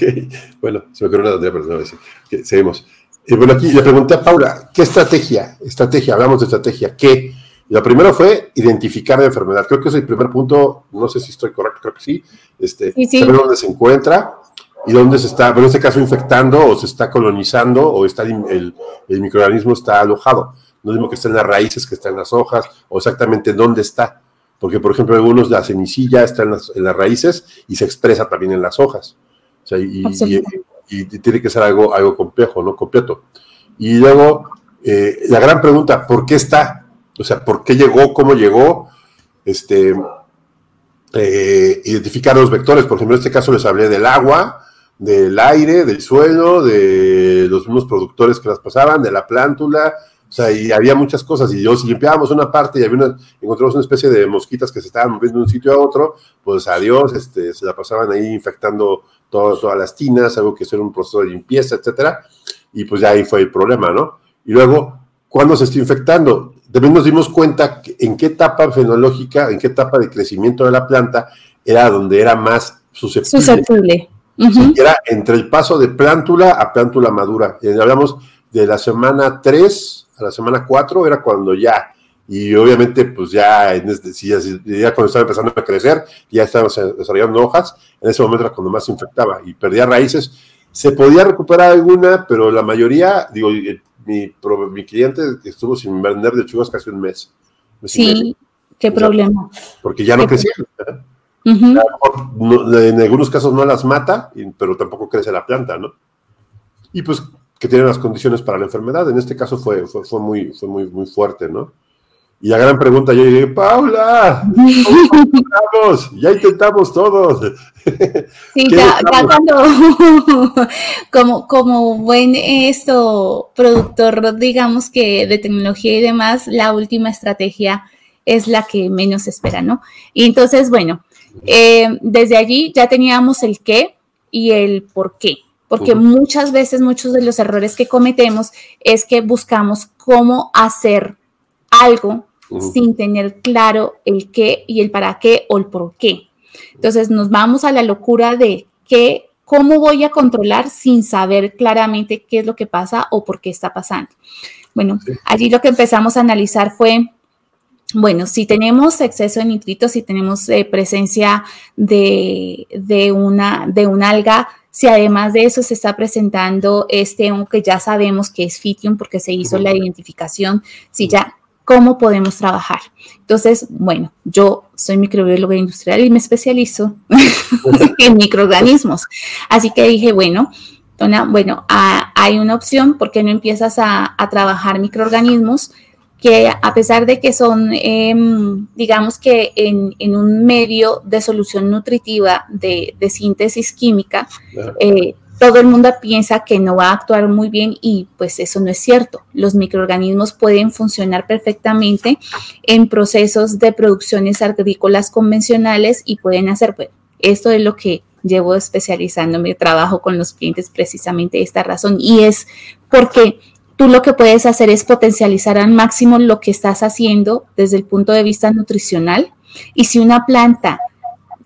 bueno, se me ocurrió una seguimos. Eh, bueno, aquí le pregunté a Paula, ¿qué estrategia? Estrategia, hablamos de estrategia, ¿qué? Y lo primero fue identificar la enfermedad. Creo que es el primer punto, no sé si estoy correcto, creo que sí. Este, Saber dónde se encuentra, y dónde se está, en este caso, infectando o se está colonizando o está el, el microorganismo está alojado. No es mismo que está en las raíces, que está en las hojas, o exactamente dónde está. Porque, por ejemplo, algunos la semicilla está en las, en las raíces y se expresa también en las hojas. O sea, y, y, tiene que ser algo, algo complejo, ¿no? Completo. Y luego, eh, la gran pregunta, ¿por qué está? O sea, ¿por qué llegó? ¿Cómo llegó? Este, eh, identificar los vectores. Por ejemplo, en este caso les hablé del agua, del aire, del suelo, de los mismos productores que las pasaban, de la plántula, o sea, y había muchas cosas, y yo si limpiábamos una parte y había una, encontramos una especie de mosquitas que se estaban moviendo de un sitio a otro, pues adiós, este, se la pasaban ahí infectando todas las tinas, algo que era un proceso de limpieza, etcétera, y pues ya ahí fue el problema, ¿no? Y luego, ¿cuándo se está infectando? También nos dimos cuenta en qué etapa fenológica, en qué etapa de crecimiento de la planta era donde era más susceptible. susceptible era entre el paso de plántula a plántula madura. Y hablamos de la semana 3 a la semana 4, era cuando ya, y obviamente pues ya, en este, ya, ya, cuando estaba empezando a crecer, ya estaba desarrollando hojas, en ese momento era cuando más se infectaba y perdía raíces. Se podía recuperar alguna, pero la mayoría, digo, mi, mi cliente estuvo sin vender lechugas casi un mes. sí, qué problema. Porque ya no crecía en algunos casos no las mata, pero tampoco crece la planta, ¿no? Y pues que tienen las condiciones para la enfermedad. En este caso fue, fue, fue muy, fue muy, muy fuerte, ¿no? Y la gran pregunta, yo dije, Paula, intentamos? Ya intentamos todos. Sí, ya, cuando, (laughs) como, como buen esto, productor, digamos que de tecnología y demás, la última estrategia es la que menos espera, ¿no? Y entonces, bueno, eh, desde allí ya teníamos el qué y el por qué, porque muchas veces muchos de los errores que cometemos es que buscamos cómo hacer algo sin tener claro el qué y el para qué o el por qué. Entonces nos vamos a la locura de qué, cómo voy a controlar sin saber claramente qué es lo que pasa o por qué está pasando. Bueno, allí lo que empezamos a analizar fue bueno, si tenemos exceso de nitritos, si tenemos eh, presencia de, una, de un alga, si además de eso se está presentando este que ya sabemos que es fitium porque se hizo la identificación, si ya, ¿cómo podemos trabajar? Entonces, bueno, yo soy microbióloga industrial y me especializo (laughs) en microorganismos. Así que dije, bueno, bueno, hay una opción, ¿por qué no empiezas a, a trabajar microorganismos? que a pesar de que son, em, digamos que en, un medio de solución nutritiva de, síntesis química, eh, todo el mundo piensa que no va a actuar muy bien y pues eso no es cierto. Los microorganismos pueden funcionar perfectamente en procesos de producciones agrícolas convencionales y pueden hacer, bueno, esto es lo que llevo especializándome, trabajo con los clientes precisamente esta razón y es porque tú lo que puedes hacer es potencializar al máximo lo que estás haciendo desde el punto de vista nutricional. Y si una planta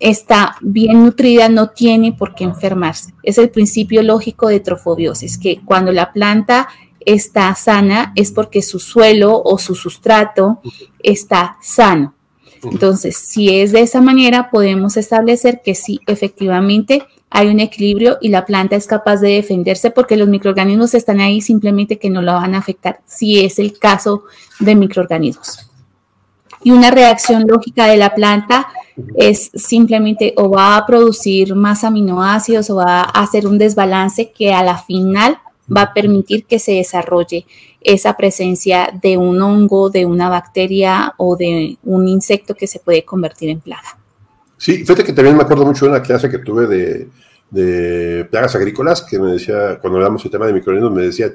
está bien nutrida, no tiene por qué enfermarse. Es el principio lógico de trofobiosis, que cuando la planta está sana es porque su suelo o su sustrato está sano. Entonces, si es de esa manera, podemos establecer que sí, efectivamente, hay un equilibrio y la planta es capaz de defenderse porque los microorganismos están ahí simplemente que no la van a afectar, si es el caso de microorganismos. Y una reacción lógica de la planta es simplemente o va a producir más aminoácidos o va a hacer un desbalance que a la final va a permitir que se desarrolle esa presencia de un hongo, de una bacteria o de un insecto que se puede convertir en plaga. Sí, fíjate que también me acuerdo mucho de una clase que tuve de, plagas agrícolas, que me decía, cuando hablamos del tema de microorganismos, me decían,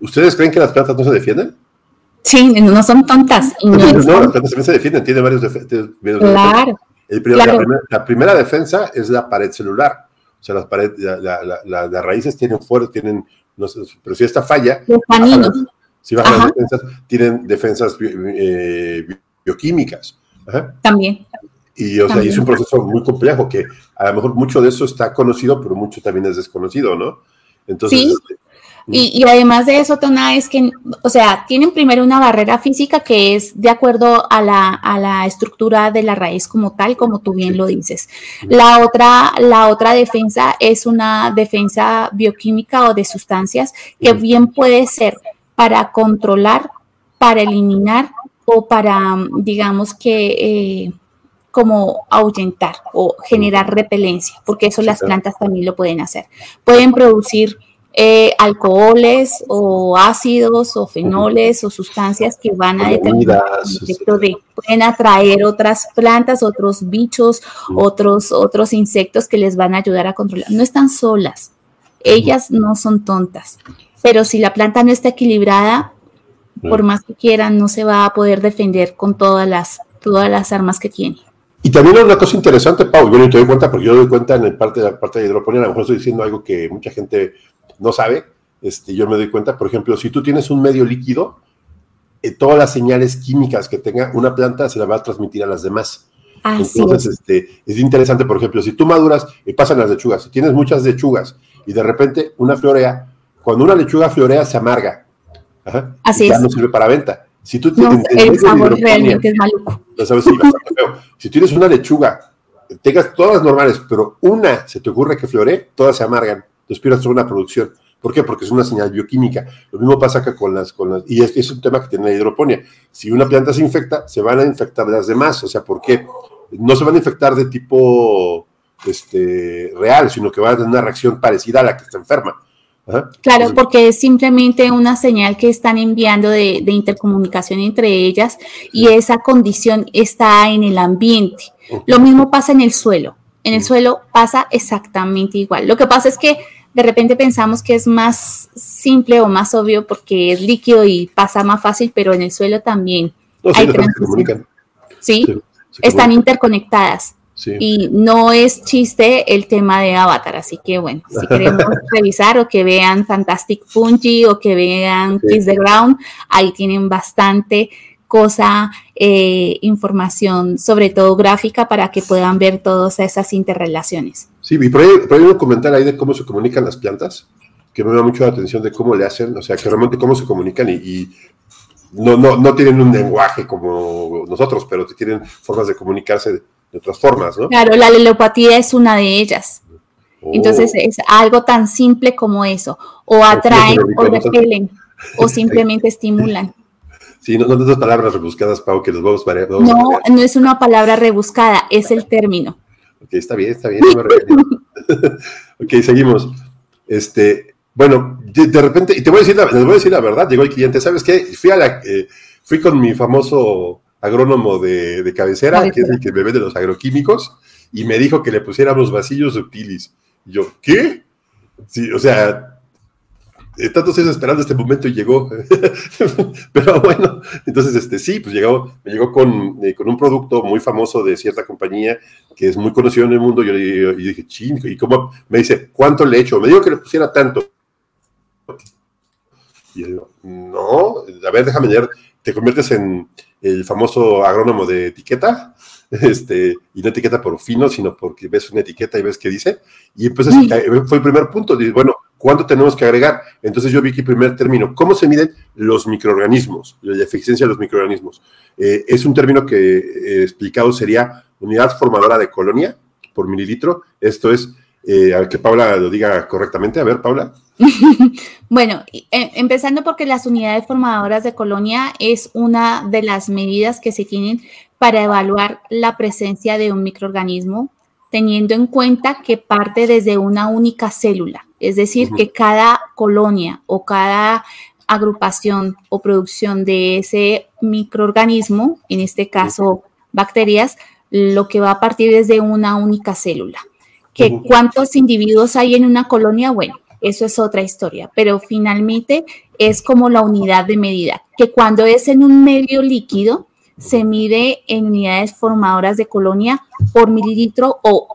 ¿ustedes creen que las plantas no se defienden? Sí, no son tontas. No, las plantas también se defienden, tienen varios defensas. Claro. La, primera, defensa es la pared celular. O sea, las, paredes, las raíces tienen fuerza, tienen, no sé, pero si esta falla, si bajan las defensas, tienen defensas eh, bioquímicas. También. Y, o sea, es un proceso muy complejo que a lo mejor mucho de eso está conocido, pero mucho también es desconocido, ¿no? Entonces, sí. Y, además de eso, Tona, es que, o sea, tienen primero una barrera física que es de acuerdo a la, a la estructura de la raíz como tal, como tú bien lo dices. La otra, la otra defensa es una defensa bioquímica o de sustancias que bien puede ser para controlar, para eliminar o para, digamos que, eh, como ahuyentar o generar repelencia, porque eso las plantas también lo pueden hacer. Pueden producir eh, alcoholes o ácidos o fenoles o sustancias que van a determinar el efecto de, pueden atraer otras plantas, otros bichos, otros, otros insectos que les van a ayudar a controlar. No están solas, ellas no son tontas, pero si la planta no está equilibrada, por más que quieran, no se va a poder defender con todas las, todas las armas que tiene. Y también una cosa interesante, Pau, yo no te doy cuenta, porque yo doy cuenta en el parte de la parte de hidroponía, a lo mejor estoy diciendo algo que mucha gente no sabe, este, yo me doy cuenta, por ejemplo, si tú tienes un medio líquido, eh, todas las señales químicas que tenga una planta se las va a transmitir a las demás. Entonces, es. Este, es interesante, por ejemplo, si tú maduras y pasan las lechugas, si tienes muchas lechugas y de repente una florea, cuando una lechuga florea se amarga. Así ya no sirve para venta. Si tú tienes el sabor realmente es maluco. si tienes una lechuga, tengas todas normales, pero una se te ocurre que floree, todas se amargan entonces pierdes una producción. ¿Por qué? Porque es una señal bioquímica. Lo mismo pasa acá con las, con las y es, es, un tema que tiene la hidroponía. Si una planta se infecta, se van a infectar las demás. O sea, ¿por qué? No se van a infectar de tipo este, real, sino que van a tener una reacción parecida a la que está enferma. Claro, porque es simplemente una señal que están enviando de, de, intercomunicación entre ellas y esa condición está en el ambiente. Lo mismo pasa en el suelo. En el suelo pasa exactamente igual. Lo que pasa es que de repente pensamos que es más simple o más obvio porque es líquido y pasa más fácil, pero en el suelo también hay transición. ¿Sí? Están interconectadas. Y no es chiste el tema de Avatar, así que bueno, si (laughs) queremos revisar o que vean Fantastic Fungi o que vean Kiss the Ground, ahí tienen bastante cosa, eh, información, sobre todo gráfica, para que puedan ver todas esas interrelaciones. Sí, y por ahí, hay un comentario ahí de cómo se comunican las plantas, que me da mucho la atención de cómo le hacen, o sea, que realmente cómo se comunican y, no, no, no, tienen un lenguaje como nosotros, pero tienen formas de comunicarse de, otras formas, ¿no? Claro, la lelopatía es una de ellas. Entonces oh. es algo tan simple como eso, o atraen o repelen, o (laughs) simplemente estimulan. Sí, no, no esas palabras rebuscadas, Pau, que los vamos a No, no es una palabra rebuscada, es el término. Ok, está bien, está bien. (laughs) ok, seguimos. Este, bueno, de, repente, y te voy a decir la, les voy a decir la verdad, llegó el cliente, ¿sabes qué? Fui a eh, fui con mi famoso agrónomo de, de cabecera, que es el que me vende los agroquímicos, y me dijo que le pusiéramos vasillos subtilis. Y yo, ¿qué? Sí, o sea, tantos años esperando este momento y llegó. (laughs) Pero bueno, entonces este sí, pues llegó, me llegó con, eh, con, un producto muy famoso de cierta compañía que es muy conocido en el mundo. Yo, yo, dije, ching, ¿y cómo? Me dice, ¿cuánto le echo? Me dijo que le pusiera tanto. Y yo digo, no, a ver, déjame ver, te conviertes en el famoso agrónomo de etiqueta, (laughs) este, y no etiqueta por fino, sino porque ves una etiqueta y ves qué dice. Y entonces fue el primer punto. Dice, bueno, ¿Cuánto tenemos que agregar? Entonces yo vi que primer término, ¿cómo se miden los microorganismos? La eficiencia de los microorganismos. Eh, es un término que eh, explicado sería unidad formadora de colonia por mililitro. Esto es, eh, a que Paula lo diga correctamente. A ver, Paula. (laughs) bueno, empezando porque las unidades formadoras de colonia es una de las medidas que se tienen para evaluar la presencia de un microorganismo, teniendo en cuenta que parte desde una única célula. Es decir, que cada colonia o cada agrupación o producción de ese microorganismo, en este caso bacterias, lo que va a partir es de una única célula. Que cuántos individuos hay en una colonia, bueno, eso es otra historia, pero finalmente es como la unidad de medida, que cuando es en un medio líquido, se mide en unidades formadoras de colonia por mililitro o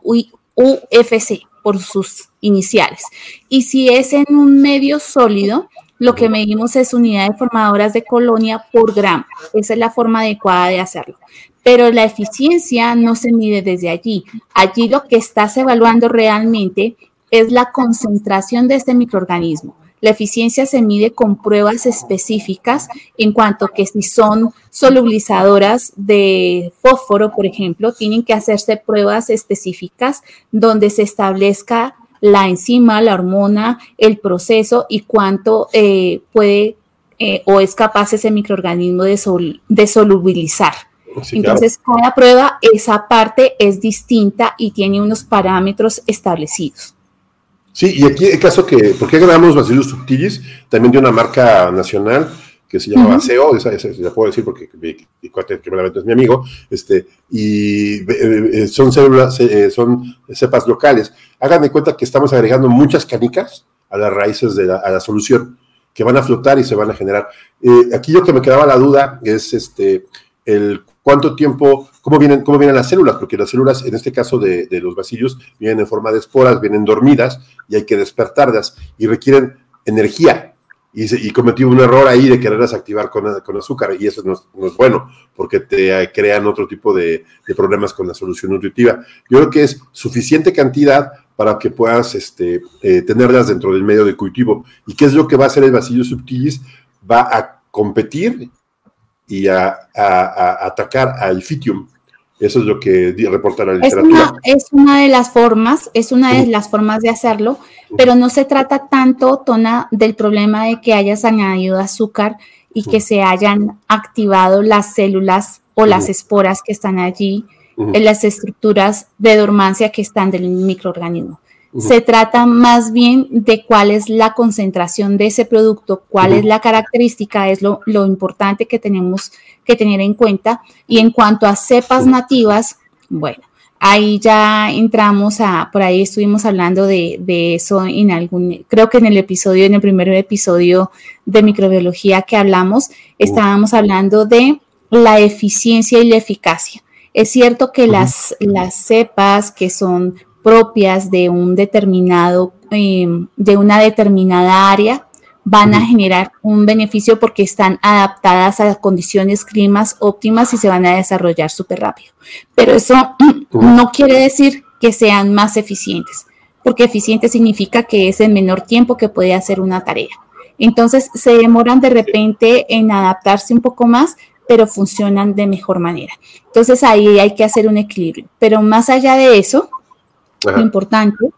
UFC, por sus iniciales. Y si es en un medio sólido, lo que medimos es unidades formadoras de colonia por gramo. Esa es la forma adecuada de hacerlo. Pero la eficiencia no se mide desde allí. Allí lo que estás evaluando realmente es la concentración de este microorganismo. La eficiencia se mide con pruebas específicas en cuanto que si son solubilizadoras de fósforo, por ejemplo, tienen que hacerse pruebas específicas donde se establezca la enzima, la hormona, el proceso y cuánto eh, puede eh, o es capaz ese microorganismo de, de solubilizar. Entonces, cada prueba, esa parte es distinta y tiene unos parámetros establecidos. Sí, y aquí el caso que, ¿por qué ganamos subtilis? También de una marca nacional que se llama Baseo, esa, esa, la puedo decir porque mi, cuate que es mi amigo, este, y eh, eh, son células, eh, son cepas locales. Hagan de cuenta que estamos agregando muchas canicas a las raíces de la, a la solución, que van a flotar y se van a generar. aquí lo que me quedaba la duda es este, el cuánto tiempo, cómo vienen, cómo vienen las células, porque las células, en este caso de, los bacillos, vienen en forma de esporas, vienen dormidas y hay que despertarlas y requieren energía. Y, cometí un error ahí de quererlas activar con, azúcar y eso no es, bueno porque te crean otro tipo de, problemas con la solución nutritiva. Yo creo que es suficiente cantidad para que puedas este, eh, tenerlas dentro del medio de cultivo. ¿Y qué es lo que va a hacer el bacillo subtilis? Va a competir y a, atacar al fitium. Eso es lo que reporta la literatura. Es una, de las formas, es una de las formas de hacerlo, pero no se trata tanto, Tona, del problema de que hayas añadido azúcar y que se hayan activado las células o las esporas que están allí en las estructuras de dormancia que están del microorganismo. Se trata más bien de cuál es la concentración de ese producto, cuál es la característica, es lo, importante que tenemos que tener en cuenta. Y en cuanto a cepas nativas, bueno, ahí ya entramos a, por ahí estuvimos hablando de, de, eso en algún, creo que en el episodio, en el primer episodio de microbiología que hablamos, estábamos hablando de la eficiencia y la eficacia. Es cierto que las, las cepas que son propias de un determinado, em, de una determinada área, van a generar un beneficio porque están adaptadas a condiciones climas óptimas y se van a desarrollar súper rápido. Pero eso no quiere decir que sean más eficientes, porque eficiente significa que es en menor tiempo que puede hacer una tarea. Entonces se demoran de repente en adaptarse un poco más, pero funcionan de mejor manera. Entonces ahí hay que hacer un equilibrio. Pero más allá de eso, lo importante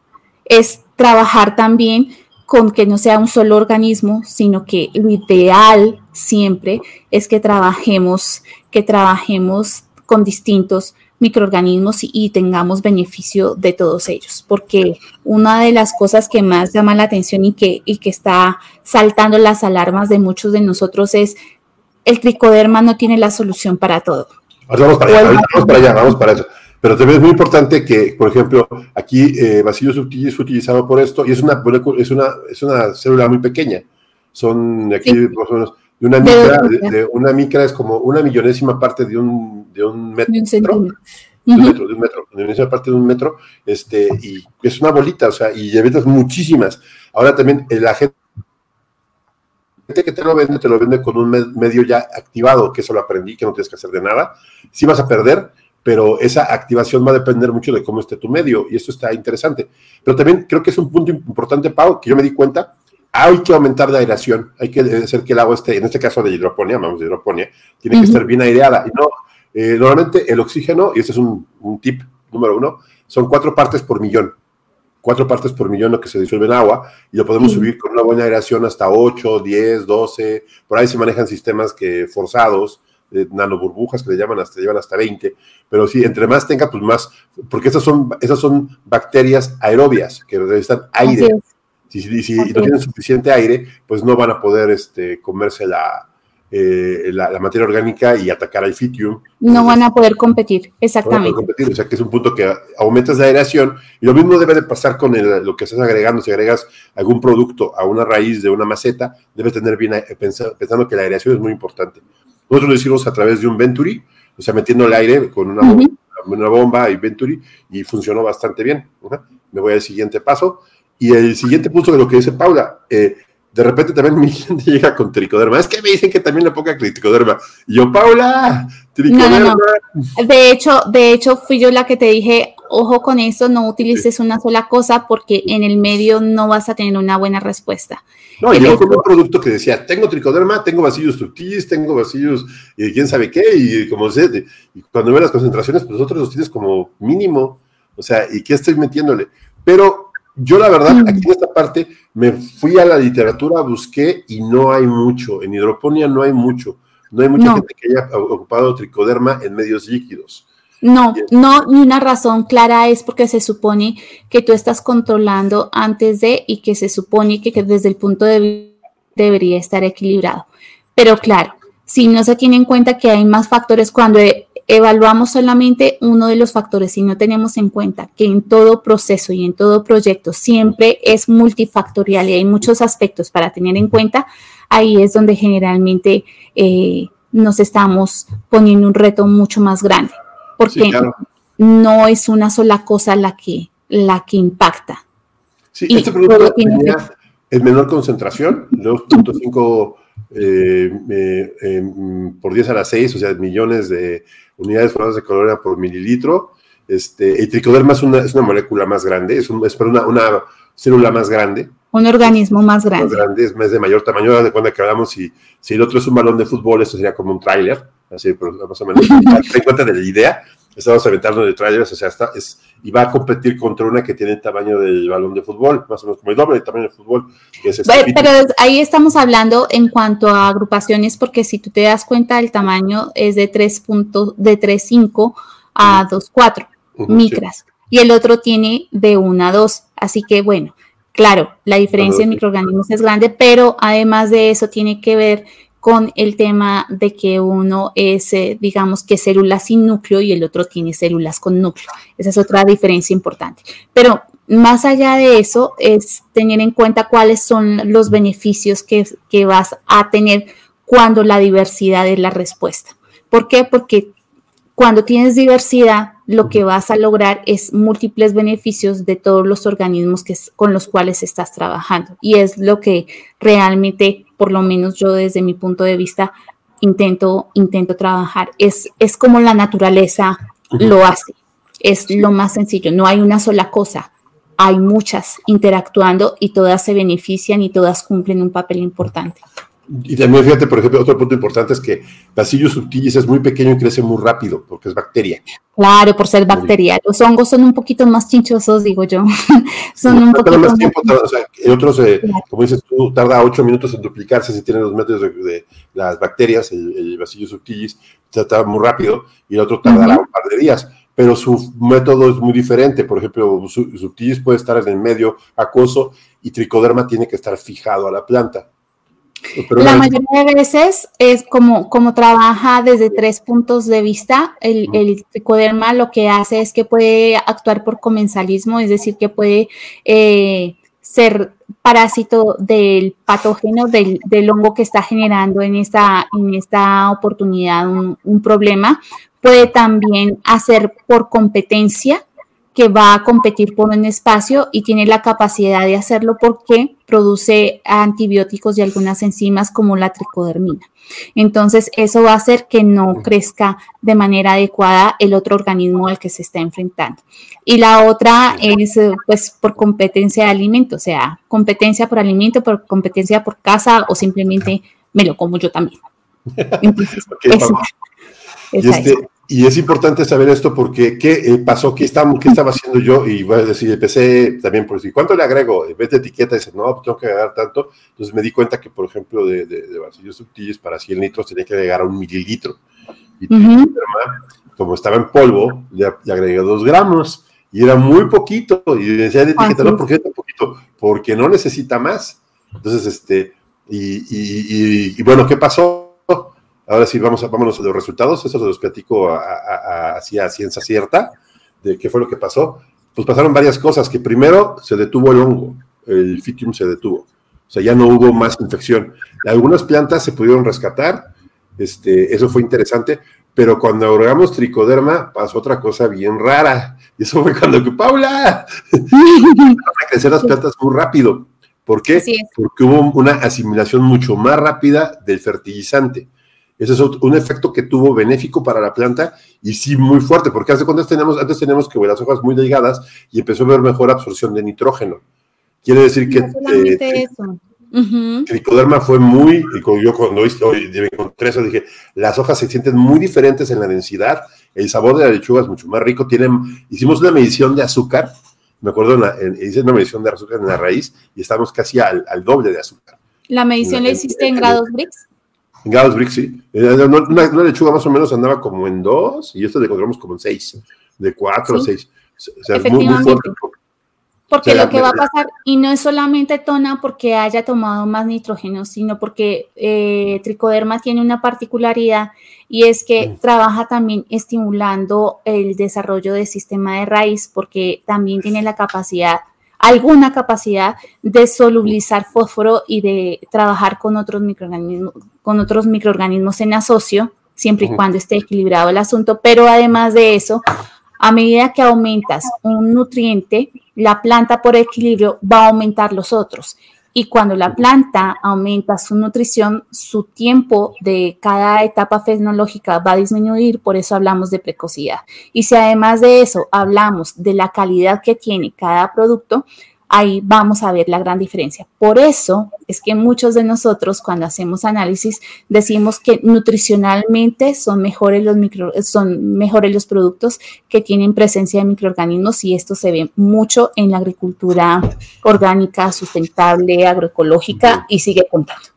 es trabajar también con que no sea un solo organismo, sino que lo ideal siempre es que trabajemos, que trabajemos con distintos microorganismos y, tengamos beneficio de todos ellos, porque una de las cosas que más llama la atención y que, y que está saltando las alarmas de muchos de nosotros es el tricoderma no tiene la solución para todo. Vamos para allá, vamos para allá, vamos para eso. Pero también es muy importante que, por ejemplo, aquí eh, subtilis fue utilizado por esto y es una, es una, es una célula muy pequeña. Son aquí más o menos de una micra, de, una micra es como una millonésima parte de un, de un metro. De un, de un metro, de un metro, una millonésima parte de un metro, este, y es una bolita, o sea, y llevetas muchísimas. Ahora también la gente que te lo vende, te lo vende con un medio ya activado, que eso lo aprendí, que no tienes que hacer de nada. Si vas a perder, pero esa activación va a depender mucho de cómo esté tu medio y eso está interesante. Pero también creo que es un punto importante, Pau, que yo me di cuenta, hay que aumentar la aireación, hay que hacer que el agua esté, en este caso de hidroponía, vamos de hidroponía, tiene que estar bien aireada. Y no, eh, normalmente el oxígeno, y este es un, tip número uno, son cuatro partes por millón. Cuatro partes por millón lo que se disuelve en agua y lo podemos subir con una buena aireación hasta 8, 10, 12. Por ahí se manejan sistemas que forzados, nanoburbujas que le llaman hasta, llevan hasta 20, pero sí, entre más tenga, pues más, porque esas son, esas son bacterias aerobias que necesitan aire. Si, si, no tienen suficiente aire, pues no van a poder este, comerse la, eh, la, materia orgánica y atacar al fitium. No van a poder competir, exactamente. competir, o sea que es un punto que aumentas la aireación y lo mismo debe de pasar con lo que estás agregando. Si agregas algún producto a una raíz de una maceta, debes tener bien eh, pensando que la aireación es muy importante. Nosotros lo hicimos a través de un Venturi, o sea, metiendo el aire con una, bomba, una bomba y Venturi, y funcionó bastante bien. Me voy al siguiente paso. Y el siguiente punto de lo que dice Paula, eh, de repente también mi (laughs) gente llega con tricoderma. Es que me dicen que también le ponga tricoderma. Y yo, Paula, tricoderma. De hecho, de hecho, fui yo la que te dije, ojo con eso, no utilices una sola cosa porque en el medio no vas a tener una buena respuesta. No, yo con un producto que decía, tengo tricoderma, tengo vacíos fructis, tengo vacíos y quién sabe qué, y como sé, y cuando ves las concentraciones, pues nosotros los tienes como mínimo, o sea, ¿y qué estoy metiéndole? Pero yo la verdad, mm. aquí en esta parte, me fui a la literatura, busqué y no hay mucho, en hidroponía no hay mucho, no hay mucha gente que haya ocupado tricoderma en medios líquidos. No, no, ni una razón clara es porque se supone que tú estás controlando antes de y que se supone que, desde el punto de vista debería estar equilibrado. Pero claro, si no se tiene en cuenta que hay más factores cuando e, evaluamos solamente uno de los factores, si no tenemos en cuenta que en todo proceso y en todo proyecto siempre es multifactorial y hay muchos aspectos para tener en cuenta, ahí es donde generalmente eh, nos estamos poniendo un reto mucho más grande porque no es una sola cosa la que, la que impacta. Sí, este producto tenía en menor concentración, 2.5 eh, em, por 10 a la 6, o sea, millones de unidades formadas de colorina por mililitro. Este, el tricoderma es una, es una molécula más grande, es, es una, una célula más grande. Un organismo más grande. Más grande, es más de mayor tamaño. De cuenta que hablamos, si, si el otro es un balón de fútbol, esto sería como un tráiler así, más o menos, (laughs) ten cuenta de la idea, estamos aventando de trailers, o sea, está, es, y va a competir contra una que tiene el tamaño del balón de fútbol, más o menos como el doble del tamaño del fútbol. Que es este pero ahí estamos hablando en cuanto a agrupaciones, porque si tú te das cuenta, el tamaño es de 3 de 3.5 a 2.4 micras, y el otro tiene de 1 a 2, así que bueno. Claro, la diferencia en microorganismos es grande, pero además de eso tiene que ver con el tema de que uno es, eh, digamos, que células sin núcleo y el otro tiene células con núcleo. Esa es otra diferencia importante. Pero más allá de eso, es tener en cuenta cuáles son los beneficios que, que vas a tener cuando la diversidad es la respuesta. ¿Por qué? Porque cuando tienes diversidad, lo que vas a lograr es múltiples beneficios de todos los organismos que, con los cuales estás trabajando. Y es lo que realmente, por lo menos yo desde mi punto de vista, intento, intento trabajar. Es, es como la naturaleza lo hace. Es lo más sencillo. No hay una sola cosa. Hay muchas interactuando y todas se benefician y todas cumplen un papel importante. Y también fíjate, por ejemplo, otro punto importante es que Bacillus subtilis es muy pequeño y crece muy rápido porque es bacteria. Claro, por ser bacteria. Los hongos son un poquito más chinchosos, digo yo. (laughs) son un poquito más tiempo, o sea, otros, eh, como dices tú, tarda ocho minutos en duplicarse si tiene los métodos de, las bacterias, el, el Bacillus subtilis, tarda muy rápido y el otro tardará un par de días pero su método es muy diferente. Por ejemplo, subtilis puede estar en el medio acuoso y tricoderma tiene que estar fijado a la planta la mayoría de veces es como, como trabaja desde tres puntos de vista. El, el tricoderma lo que hace es que puede actuar por comensalismo, es decir, que puede eh, ser parásito del patógeno, del, hongo que está generando en esta, en esta oportunidad un, un problema. Puede también hacer por competencia, que va a competir por un espacio y tiene la capacidad de hacerlo porque produce antibióticos y algunas enzimas como la tricodermina. Entonces, eso va a hacer que no crezca de manera adecuada el otro organismo al que se está enfrentando. Y la otra es, pues, por competencia de alimento, o sea, competencia por alimento, por competencia por casa o simplemente me lo como yo también. (laughs) Entonces, y es importante saber esto porque ¿qué eh, pasó? ¿Qué estaba, ¿Qué estaba haciendo yo? Y voy a decir, empecé también por decir, ¿cuánto le agrego? En vez de etiqueta, dice, no, pues tengo que agregar tanto. Entonces me di cuenta que, por ejemplo, de, de, de subtiles para 100 litros tenía que agregar un mililitro. Y como estaba en polvo, le, agregué dos gramos y era muy poquito. Y decía de etiqueta, no, ¿por qué tan poquito? Porque no necesita más. Entonces, este, y, y, y bueno, ¿qué pasó? Ahora sí, vamos a, vámonos a los resultados. Eso se los platico así a, ciencia cierta de qué fue lo que pasó. Pues pasaron varias cosas. Que primero se detuvo el hongo, el fitium se detuvo. O sea, ya no hubo más infección. Algunas plantas se pudieron rescatar. Este, eso fue interesante. Pero cuando agregamos tricoderma, pasó otra cosa bien rara. Y eso fue cuando que, Paula, a crecer las plantas muy rápido. ¿Por qué? Porque hubo una asimilación mucho más rápida del fertilizante Ese es un efecto que tuvo benéfico para la planta y sí muy fuerte, porque hace cuando tenemos, antes tenemos que ver las hojas muy delgadas y empezó a haber mejor absorción de nitrógeno. Quiere decir que eh, el tricoderma fue muy, y yo cuando me encontré eso dije, las hojas se sienten muy diferentes en la densidad, el sabor de la lechuga es mucho más rico, tienen, hicimos una medición de azúcar, me acuerdo, hice una medición de azúcar en la raíz y estamos casi al, doble de azúcar. ¿La medición la hiciste en, grados Brix? Grados Brix, sí. Eh, una, lechuga más o menos andaba como en dos y esto le encontramos como en seis, de cuatro a seis. O sea, muy, muy fuerte porque lo que va a pasar, y no es solamente tona porque haya tomado más nitrógeno, sino porque eh, tricoderma tiene una particularidad y es que mm. trabaja también estimulando el desarrollo del sistema de raíz porque también tiene la capacidad, alguna capacidad de solubilizar fósforo y de trabajar con otros microorganismos, con otros microorganismos en asocio, siempre y cuando esté equilibrado el asunto, pero además de eso, a medida que aumentas un nutriente, la planta por equilibrio va a aumentar los otros. Y cuando la planta aumenta su nutrición, su tiempo de cada etapa fenológica va a disminuir, por eso hablamos de precocidad. Y si además de eso hablamos de la calidad que tiene cada producto, ahí vamos a ver la gran diferencia. Por eso es que muchos de nosotros cuando hacemos análisis decimos que nutricionalmente son mejores los, micro, son mejores los productos que tienen presencia de microorganismos y esto se ve mucho en la agricultura orgánica, sustentable, agroecológica y sigue contando.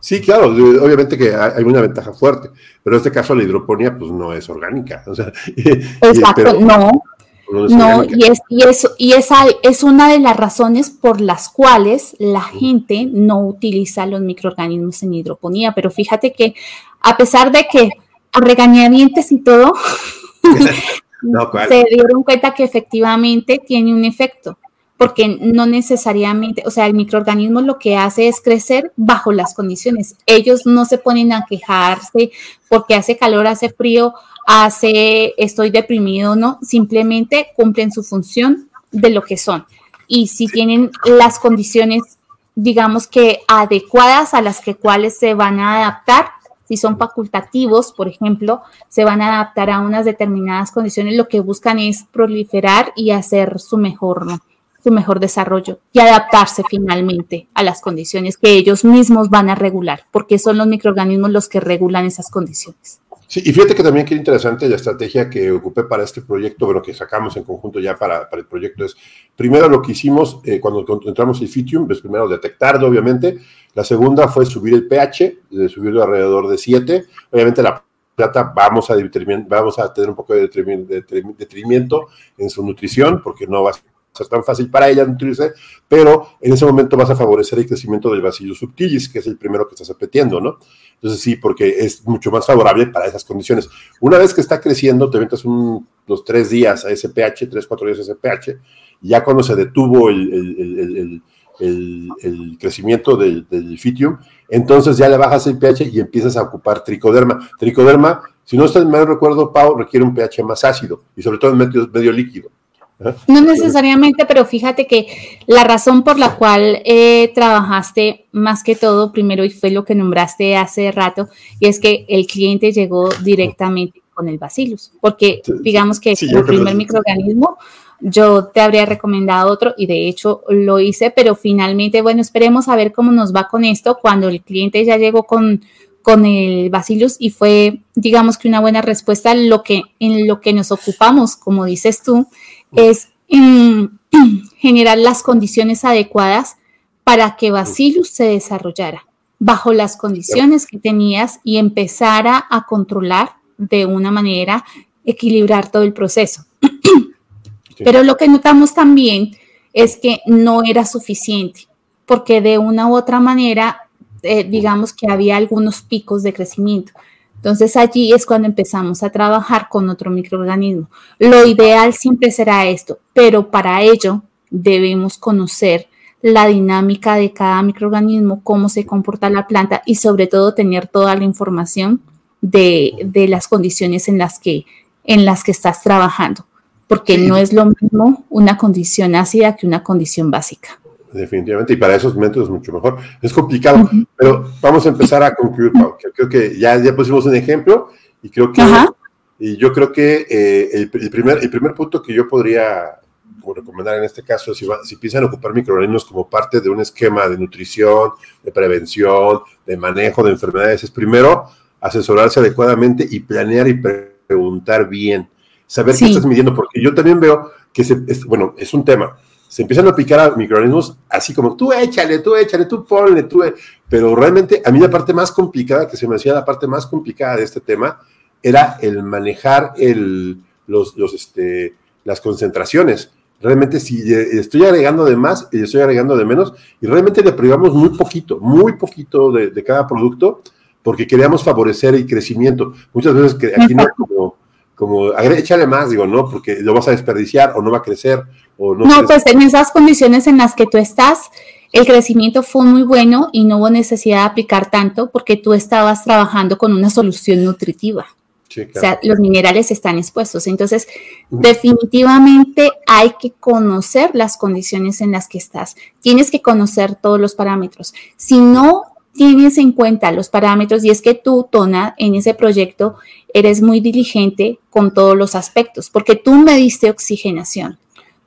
Sí, claro, obviamente que hay una ventaja fuerte, pero en este caso la hidroponía pues no es orgánica. (laughs) Exacto, no, no, y, es, y, eso, y esa es una de las razones por las cuales la gente no utiliza los microorganismos en hidroponía. Pero fíjate que a pesar de que a regañadientes y todo, (laughs) (laughs) se dieron cuenta que efectivamente tiene un efecto, porque no necesariamente, o sea, el microorganismo lo que hace es crecer bajo las condiciones. Ellos no se ponen a quejarse porque hace calor, hace frío, hace estoy deprimido, no, simplemente cumplen su función de lo que son. Y si tienen las condiciones, digamos que adecuadas a las que cuales se van a adaptar, si son facultativos, por ejemplo, se van a adaptar a unas determinadas condiciones, lo que buscan es proliferar y hacer su mejor, su mejor desarrollo y adaptarse finalmente a las condiciones que ellos mismos van a regular, porque son los microorganismos los que regulan esas condiciones. Sí, y fíjate que también qué interesante la estrategia que ocupé para este proyecto, bueno, que sacamos en conjunto ya para, para el proyecto es, primero lo que hicimos eh, cuando encontramos el Fitium, pues primero detectarlo, obviamente, la segunda fue subir el pH, de subirlo alrededor de 7, obviamente la plata vamos a, vamos a tener un poco de detrimento en su nutrición, porque no va a ser tan fácil para ella nutrirse, pero en ese momento vas a favorecer el crecimiento del Bacillus subtilis, que es el primero que estás apetiendo, ¿no? Entonces sí, porque es mucho más favorable para esas condiciones. Una vez que está creciendo, te metes los tres días a ese pH, tres, cuatro días a ese pH, y ya cuando se detuvo el, crecimiento del, fitium, entonces ya le bajas el pH y empiezas a ocupar tricoderma. Tricoderma, si no está mal recuerdo, Pau, requiere un pH más ácido y sobre todo en medio líquido. No necesariamente, pero fíjate que la razón por la cual eh, trabajaste más que todo, primero, y fue lo que nombraste hace rato, y es que el cliente llegó directamente con el bacillus, porque digamos que el primer microorganismo, yo te habría recomendado otro y de hecho lo hice, pero finalmente, bueno, esperemos a ver cómo nos va con esto cuando el cliente ya llegó con, con el bacillus y fue, digamos que una buena respuesta lo que, en lo que nos ocupamos, como dices tú, es (clears throat) generar las condiciones adecuadas para que Bacillus se desarrollara bajo las condiciones que tenías y empezara a controlar de una manera, equilibrar todo el proceso. (clears throat) Pero lo que notamos también es que no era suficiente, porque de una u otra manera, eh, digamos que había algunos picos de crecimiento. Entonces allí es cuando empezamos a trabajar con otro microorganismo. Lo ideal siempre será esto, pero para ello debemos conocer la dinámica de cada microorganismo, cómo se comporta la planta y sobre todo tener toda la información de, las condiciones en las, que, en las que estás trabajando, porque no es lo mismo una condición ácida que una condición básica. Definitivamente, y para esos métodos es mucho mejor. Es complicado, pero vamos a empezar a concluir, Pau. Creo que ya, ya pusimos un ejemplo y creo que, y yo creo que eh, el, primer, el primer punto que yo podría recomendar en este caso, si, si piensan ocupar microorganismos como parte de un esquema de nutrición, de prevención, de manejo de enfermedades, es primero asesorarse adecuadamente y planear y preguntar bien, saber qué estás midiendo, porque yo también veo que, se, bueno, es un tema, se empiezan a aplicar a microorganismos así como tú échale, tú échale, tú ponle, tú, e-". pero realmente a mí la parte más complicada, que se me hacía la parte más complicada de este tema, era el manejar el, los, los, este, las concentraciones. Realmente si estoy agregando de más y estoy agregando de menos, y realmente le privamos muy poquito, muy poquito de, de cada producto, porque queríamos favorecer el crecimiento. Muchas veces que aquí no como, como échale más, digo, no, porque lo vas a desperdiciar o no va a crecer. O no, no pues en esas condiciones en las que tú estás, el crecimiento fue muy bueno y no hubo necesidad de aplicar tanto porque tú estabas trabajando con una solución nutritiva. O sea, los minerales están expuestos. Entonces, definitivamente hay que conocer las condiciones en las que estás. Tienes que conocer todos los parámetros. Si no tienes en cuenta los parámetros y es que tú, Tona, en ese proyecto eres muy diligente con todos los aspectos, porque tú me diste oxigenación.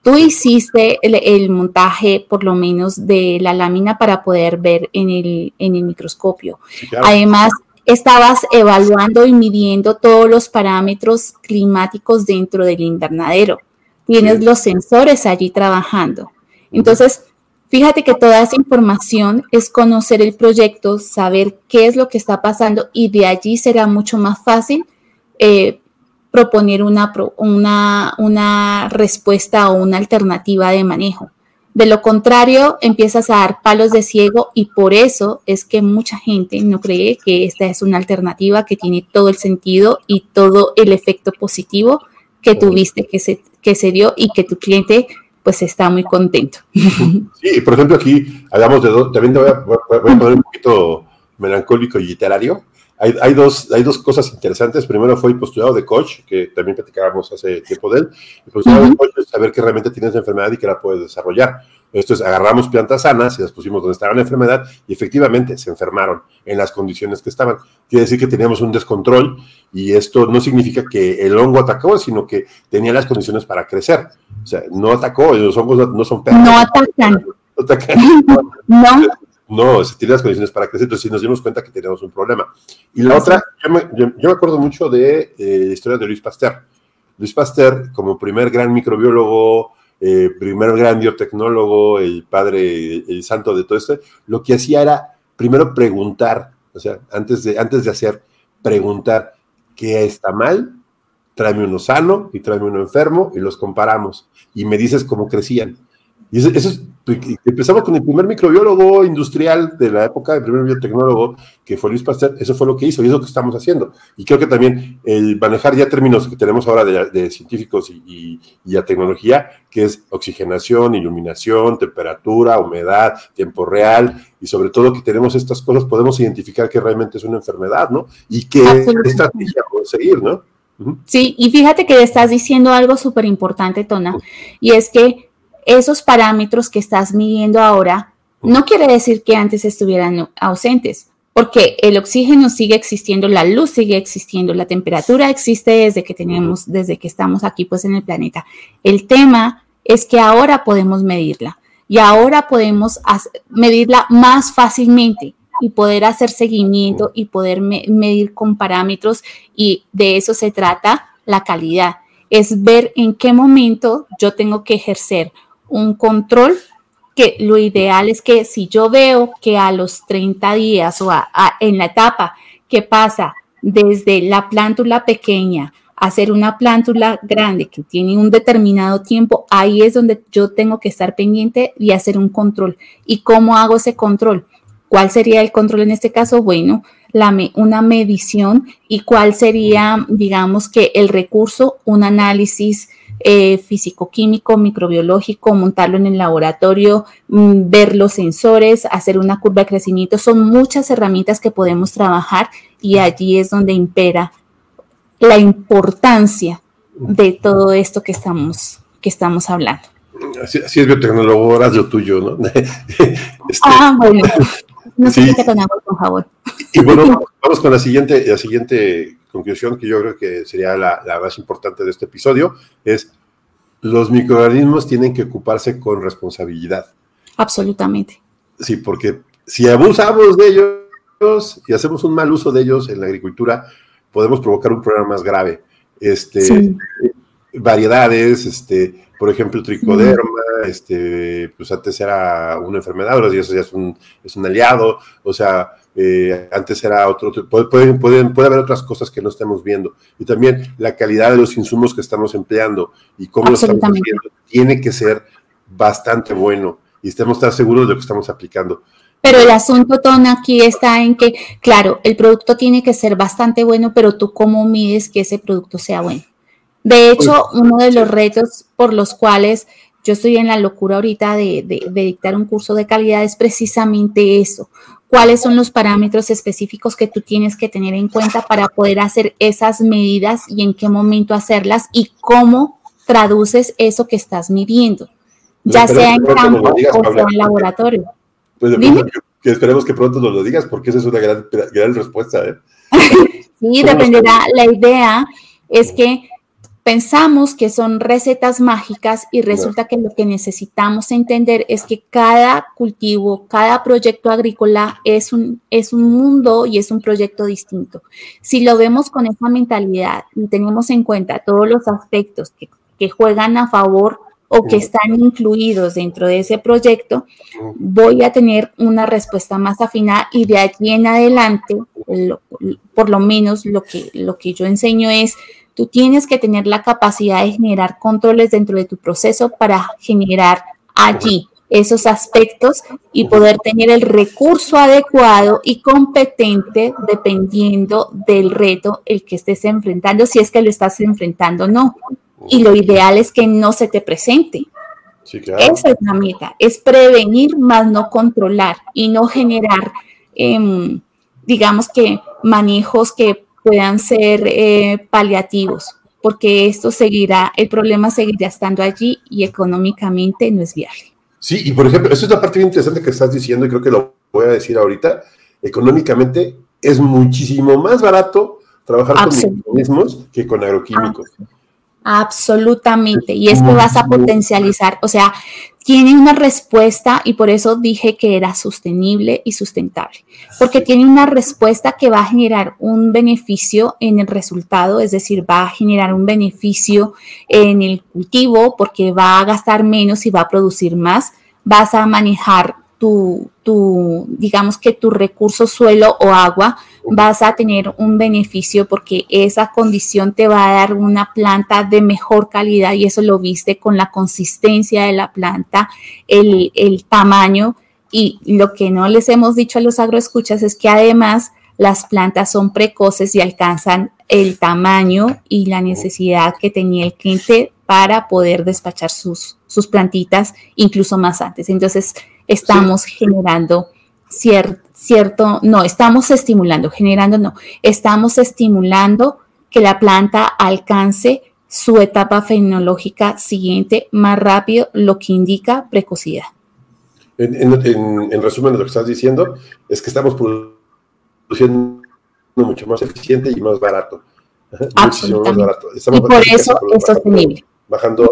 Tú hiciste el, montaje, por lo menos, de la lámina para poder ver en el, en el microscopio. Además, estabas evaluando y midiendo todos los parámetros climáticos dentro del invernadero. Tienes los sensores allí trabajando. Entonces, Fíjate que toda esa información es conocer el proyecto, saber qué es lo que está pasando y de allí será mucho más fácil eh, proponer una, una, una respuesta o una alternativa de manejo. De lo contrario, empiezas a dar palos de ciego y por eso es que mucha gente no cree que esta es una alternativa que tiene todo el sentido y todo el efecto positivo que tuviste que se, que se dio y que tu cliente pues está muy contento. (laughs) Sí, por ejemplo, aquí hablamos de dos, también voy a, voy a, poner un poquito melancólico y literario. Hay, hay, dos, hay dos cosas interesantes. Primero fue el postulado de coach, que también platicábamos hace tiempo de él. El postulado de coach es saber que realmente tienes la enfermedad y que la puedes desarrollar. Esto es, agarramos plantas sanas y las pusimos donde estaba la enfermedad y efectivamente se enfermaron en las condiciones que estaban. Quiere decir que teníamos un descontrol y esto no significa que el hongo atacó, sino que tenía las condiciones para crecer. O sea, no atacó, los hongos no son perros. No (laughs) atacan. No atacan. (laughs) No. No, se tiene las condiciones para crecer, entonces sí nos dimos cuenta que teníamos un problema. Y la otra, yo me, yo, me, acuerdo mucho de eh, la historia de Luis Pasteur. Luis Pasteur, como primer gran microbiólogo, eh, primer gran biotecnólogo, el padre, el santo de todo esto, lo que hacía era primero preguntar, o sea, antes de, antes de hacer, preguntar qué está mal, tráeme uno sano y tráeme uno enfermo y los comparamos y me dices cómo crecían. Y eso, es, empezamos con el primer microbiólogo industrial de la época, el primer biotecnólogo, que fue Luis Pasteur, eso fue lo que hizo y es lo que estamos haciendo. Y creo que también el manejar ya términos que tenemos ahora de, científicos y, y, a tecnología, que es oxigenación, iluminación, temperatura, humedad, tiempo real, y sobre todo que tenemos estas cosas, podemos identificar que realmente es una enfermedad, ¿no? Y qué estrategia seguir, ¿no? Sí, y fíjate que estás diciendo algo súper importante, Tona, y es que esos parámetros que estás midiendo ahora no quiere decir que antes estuvieran ausentes, porque el oxígeno sigue existiendo, la luz sigue existiendo, la temperatura existe desde que tenemos, desde que estamos aquí pues en el planeta. El tema es que ahora podemos medirla y ahora podemos medirla más fácilmente y poder hacer seguimiento y poder medir con parámetros y de eso se trata la calidad. Es ver en qué momento yo tengo que ejercer un control que lo ideal es que si yo veo que a los 30 días o en la etapa que pasa desde la plántula pequeña a ser una plántula grande que tiene un determinado tiempo, ahí es donde yo tengo que estar pendiente y hacer un control. ¿Y cómo hago ese control? ¿Cuál sería el control en este caso? Bueno, la una medición y cuál sería, digamos que el recurso, un análisis eh, físico-químico, microbiológico, montarlo en el laboratorio, mm, ver los sensores, hacer una curva de crecimiento. Son muchas herramientas que podemos trabajar y allí es donde impera la importancia de todo esto que estamos, que estamos hablando. Así, es biotecnólogo, lo tuyo, ¿no? (laughs) Este, ah, bueno. No sé sí. con agua con jabón. Y bueno, (laughs) vamos con la siguiente, la siguiente conclusión que yo creo que sería la, la más importante de este episodio, es los microorganismos tienen que ocuparse con responsabilidad. Absolutamente. Sí, porque si abusamos de ellos y hacemos un mal uso de ellos en la agricultura, podemos provocar un problema más grave. Este, Variedades, este, por ejemplo, tricoderma, este, pues antes era una enfermedad, ahora eso ya es un, es un aliado, o sea, eh, antes era otro, puede, puede, haber otras cosas que no estamos viendo. Y también la calidad de los insumos que estamos empleando y cómo lo estamos haciendo tiene que ser bastante bueno y estemos estar seguros de lo que estamos aplicando. Pero el asunto, Ton, aquí está en que, claro, el producto tiene que ser bastante bueno, pero tú cómo mides que ese producto sea bueno. De hecho, uno de los retos por los cuales yo estoy en la locura ahorita de, de, dictar un curso de calidad es precisamente eso. ¿Cuáles son los parámetros específicos que tú tienes que tener en cuenta para poder hacer esas medidas y en qué momento hacerlas y cómo traduces eso que estás midiendo, ya sea en campo o sea en laboratorio? Pues que esperemos que pronto nos lo digas, porque esa es una gran, gran respuesta. ¿eh? (laughs) sí, dependerá. La idea es que pensamos que son recetas mágicas y resulta que lo que necesitamos entender es que cada cultivo, cada proyecto agrícola es un, es un mundo y es un proyecto distinto. Si lo vemos con esa mentalidad y tenemos en cuenta todos los aspectos que, que juegan a favor o que están incluidos dentro de ese proyecto, voy a tener una respuesta más afinada y de allí en adelante, por lo menos lo que, lo que yo enseño es, tú tienes que tener la capacidad de generar controles dentro de tu proceso para generar allí esos aspectos y poder tener el recurso adecuado y competente dependiendo del reto el que estés enfrentando, si es que lo estás enfrentando o no. Y lo ideal es que no se te presente. Esa es la meta, es prevenir más no controlar y no generar, em, digamos que, manejos que puedan ser eh, paliativos, porque esto seguirá, el problema seguirá estando allí y económicamente no es viable. Sí, y por ejemplo, eso es la parte interesante que estás diciendo y creo que lo voy a decir ahorita. Económicamente es muchísimo más barato trabajar con microorganismos que con agroquímicos. Absolutamente. Y es que vas a potencializar, o sea, tiene una respuesta y por eso dije que era sostenible y sustentable, porque tiene una respuesta que va a generar un beneficio en el resultado, es decir, va a generar un beneficio en el cultivo porque va a gastar menos y va a producir más, vas a manejar tu, tu, digamos que tu recurso suelo o agua, vas a tener un beneficio porque esa condición te va a dar una planta de mejor calidad y eso lo viste con la consistencia de la planta, el, el tamaño. Y lo que no les hemos dicho a los agroescuchas es que además las plantas son precoces y alcanzan el tamaño y la necesidad que tenía el cliente para poder despachar sus, sus plantitas incluso más antes. Entonces, estamos generando cierto, no, estamos estimulando, generando no, estamos estimulando que la planta alcance su etapa fenológica siguiente más rápido, lo que indica precocidad. En, resumen, lo que estás diciendo es que estamos produciendo mucho más eficiente y más barato. Muchísimo más barato. y por eso es sostenible. Bajando.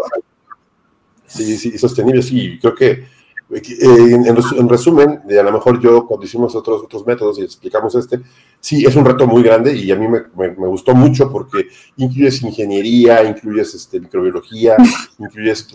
Sí, sí, sostenible, sí. Creo que eh, en, resumen, a lo mejor yo cuando hicimos otros, otros métodos y explicamos este, sí, es un reto muy grande y a mí me, gustó mucho porque incluyes ingeniería, incluyes este, microbiología, (laughs) incluyes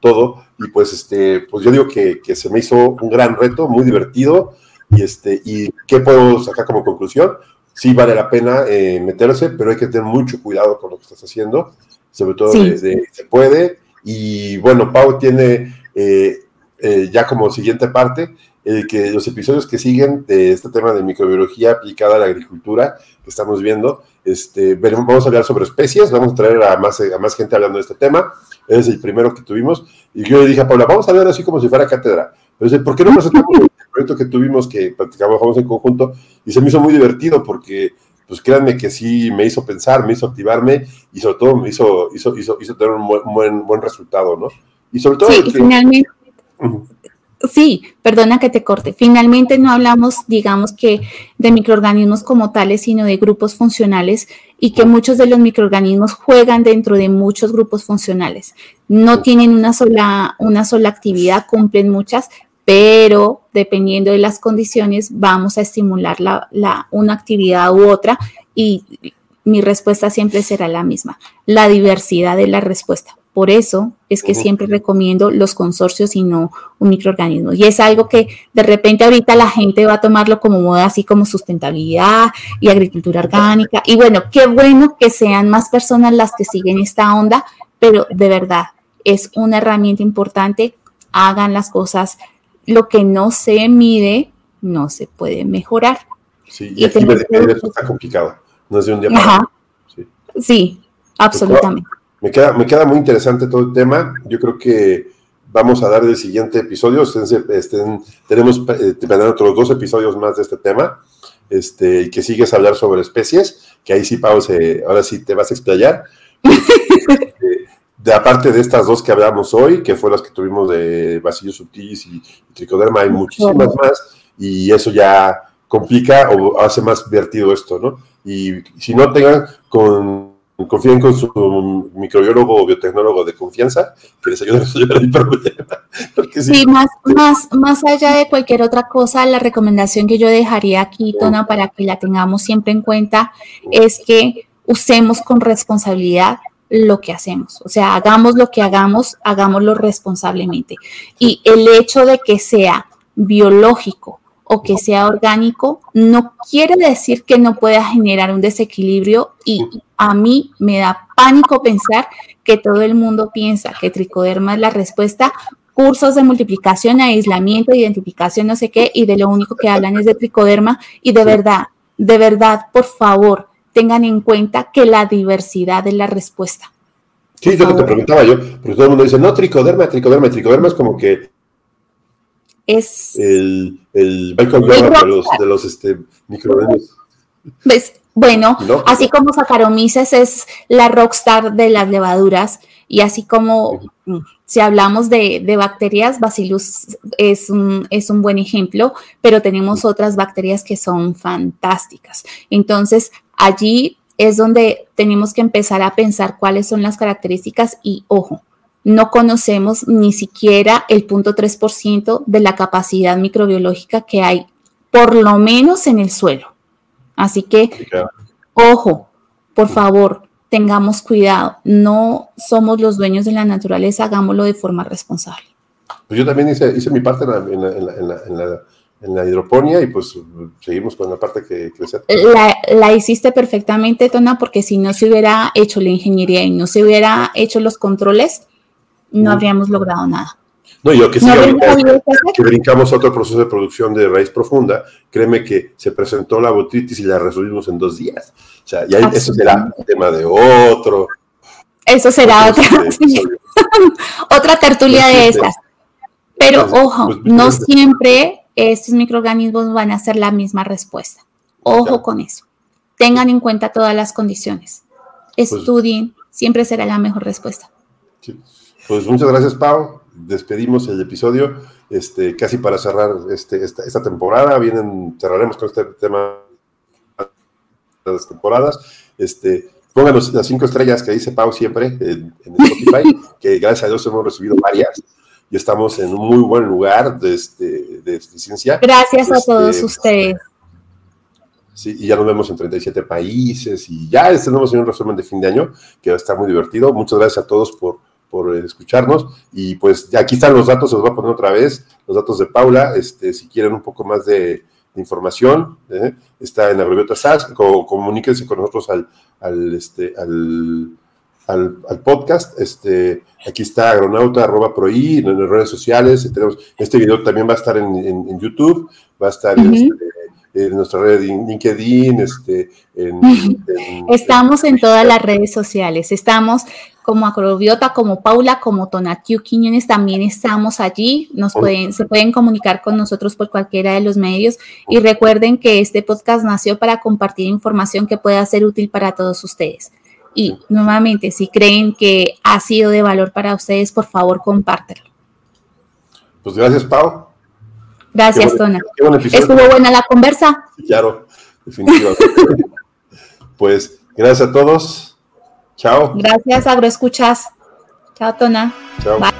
todo y pues, este, pues yo digo que, que, se me hizo un gran reto, muy divertido y, este, y ¿qué puedo sacar como conclusión? Sí vale la pena eh, meterse, pero hay que tener mucho cuidado con lo que estás haciendo, sobre todo de, se puede y bueno, Pau tiene... Eh, eh, ya como siguiente parte, eh, que los episodios que siguen de este tema de microbiología aplicada a la agricultura que estamos viendo, este, vamos a hablar sobre especies, vamos a traer a más, a más gente hablando de este tema, es el primero que tuvimos, y yo le dije a Paula, vamos a ver así como si fuera cátedra, pero ¿por qué no (laughs) presentamos el proyecto que tuvimos, que practicamos en conjunto, y se me hizo muy divertido porque pues créanme que sí me hizo pensar, me hizo activarme y sobre todo me hizo, hizo, hizo, hizo tener un buen, buen, buen resultado, ¿no? Y sobre todo... Sí, finalmente... Sí, perdona que te corte. Finalmente no hablamos, digamos que de microorganismos como tales, sino de grupos funcionales y que muchos de los microorganismos juegan dentro de muchos grupos funcionales. No tienen una sola, una sola actividad, cumplen muchas, pero dependiendo de las condiciones vamos a estimular la, la, una actividad u otra y mi respuesta siempre será la misma, la diversidad de la respuesta. Por eso es que siempre recomiendo los consorcios y no un microorganismo. Y es algo que de repente ahorita la gente va a tomarlo como moda, así como sustentabilidad y agricultura orgánica. Y bueno, qué bueno que sean más personas las que siguen esta onda, pero de verdad es una herramienta importante. Hagan las cosas. Lo que no se mide no se puede mejorar. Sí, y, aquí está complicado. No es de un día para Sí, sí absolutamente. Me queda, me queda muy interesante todo el tema. Yo creo que vamos a dar el siguiente episodio. Estén, tenemos eh, otros dos episodios más de este tema. Este, y que sigues a hablar sobre especies, que ahí sí, Pau, ahora sí te vas a explayar. (laughs) de, aparte de estas dos que hablamos hoy, que fueron las que tuvimos de Basilio subtilis y, Tricoderma, hay muchísimas más, y eso ya complica o hace más divertido esto, ¿no? Y si no tengan con confíen con su microbiólogo o biotecnólogo de confianza que les ayude a resolver el problema. (laughs) sí, más, más, más allá de cualquier otra cosa, la recomendación que yo dejaría aquí, Tona, para que la tengamos siempre en cuenta, es que usemos con responsabilidad lo que hacemos. O sea, hagamos lo que hagamos, hagámoslo responsablemente. Y el hecho de que sea biológico o que sea orgánico, no quiere decir que no pueda generar un desequilibrio y a mí me da pánico pensar que todo el mundo piensa que tricoderma es la respuesta, cursos de multiplicación, aislamiento, identificación, no sé qué, y de lo único que hablan es de tricoderma y de verdad, de verdad, por favor, tengan en cuenta que la diversidad es la respuesta. Sí, yo te preguntaba yo, porque todo el mundo dice, no, tricoderma, tricoderma, tricoderma es como que es el, el Michael de los, de los este, microorganismos. ¿Ves? Bueno, así como Saccharomyces es la rockstar de las levaduras y así como si hablamos de, bacterias, Bacillus es un, es un buen ejemplo, pero tenemos otras bacterias que son fantásticas. Entonces, allí es donde tenemos que empezar a pensar cuáles son las características y, ojo, no conocemos ni siquiera el punto 3% de la capacidad microbiológica que hay, por lo menos en el suelo. Así que, ojo, por favor, tengamos cuidado. No somos los dueños de la naturaleza, hagámoslo de forma responsable. Pues yo también hice, mi parte en la, hidroponía y pues seguimos con la parte que crecer. La, la, hiciste perfectamente, Tona, porque si no se hubiera hecho la ingeniería y no se hubiera hecho los controles, no habríamos logrado nada. No, yo que sí, que brincamos otro proceso de producción de raíz profunda, créeme que se presentó la botritis y la resolvimos en dos días. O sea, ya eso será tema de otro. Eso será otra, (laughs) otra tertulia de estas. Pero pues, ojo, pues, no pues, siempre estos microorganismos van a ser la misma respuesta. Ojo con eso. Tengan en cuenta todas las condiciones. Estudien, siempre será la mejor respuesta. Pues muchas gracias, Pau despedimos el episodio, este, casi para cerrar este, esta, temporada. Vienen, cerraremos con este tema las temporadas. Este, pónganos las cinco estrellas que dice Pau siempre en, Spotify, (laughs) que gracias a Dios hemos recibido varias y estamos en un muy buen lugar de, este, de ciencia. Gracias a todos este, ustedes. Sí, y ya nos vemos en 37 países y ya tenemos un resumen de fin de año que va a estar muy divertido. Muchas gracias a todos por por escucharnos. Y pues aquí están los datos, se los voy a poner otra vez, los datos de Paula, este, si quieren un poco más de, información, ¿eh? está en Agrobiota SAS, comuníquense con nosotros al, al, este, al, al, podcast. Este, aquí está agronauta arroba en las redes sociales. Tenemos, este video también va a estar en, en, YouTube, va a estar este, en nuestra red de LinkedIn, este, Estamos en todas las redes sociales, estamos como Acrobiota, como Paula, como Tonatiu Quiñones, también estamos allí. Nos pueden, se pueden comunicar con nosotros por cualquiera de los medios. Y recuerden que este podcast nació para compartir información que pueda ser útil para todos ustedes. Y nuevamente, si creen que ha sido de valor para ustedes, por favor, compártelo. Pues gracias, Pau. Gracias, Tona. Estuvo buena la conversa. Claro, definitivamente. (laughs) pues gracias a todos. Chao. Gracias, agroescuchas. Chao, Tona. Chao. Bye.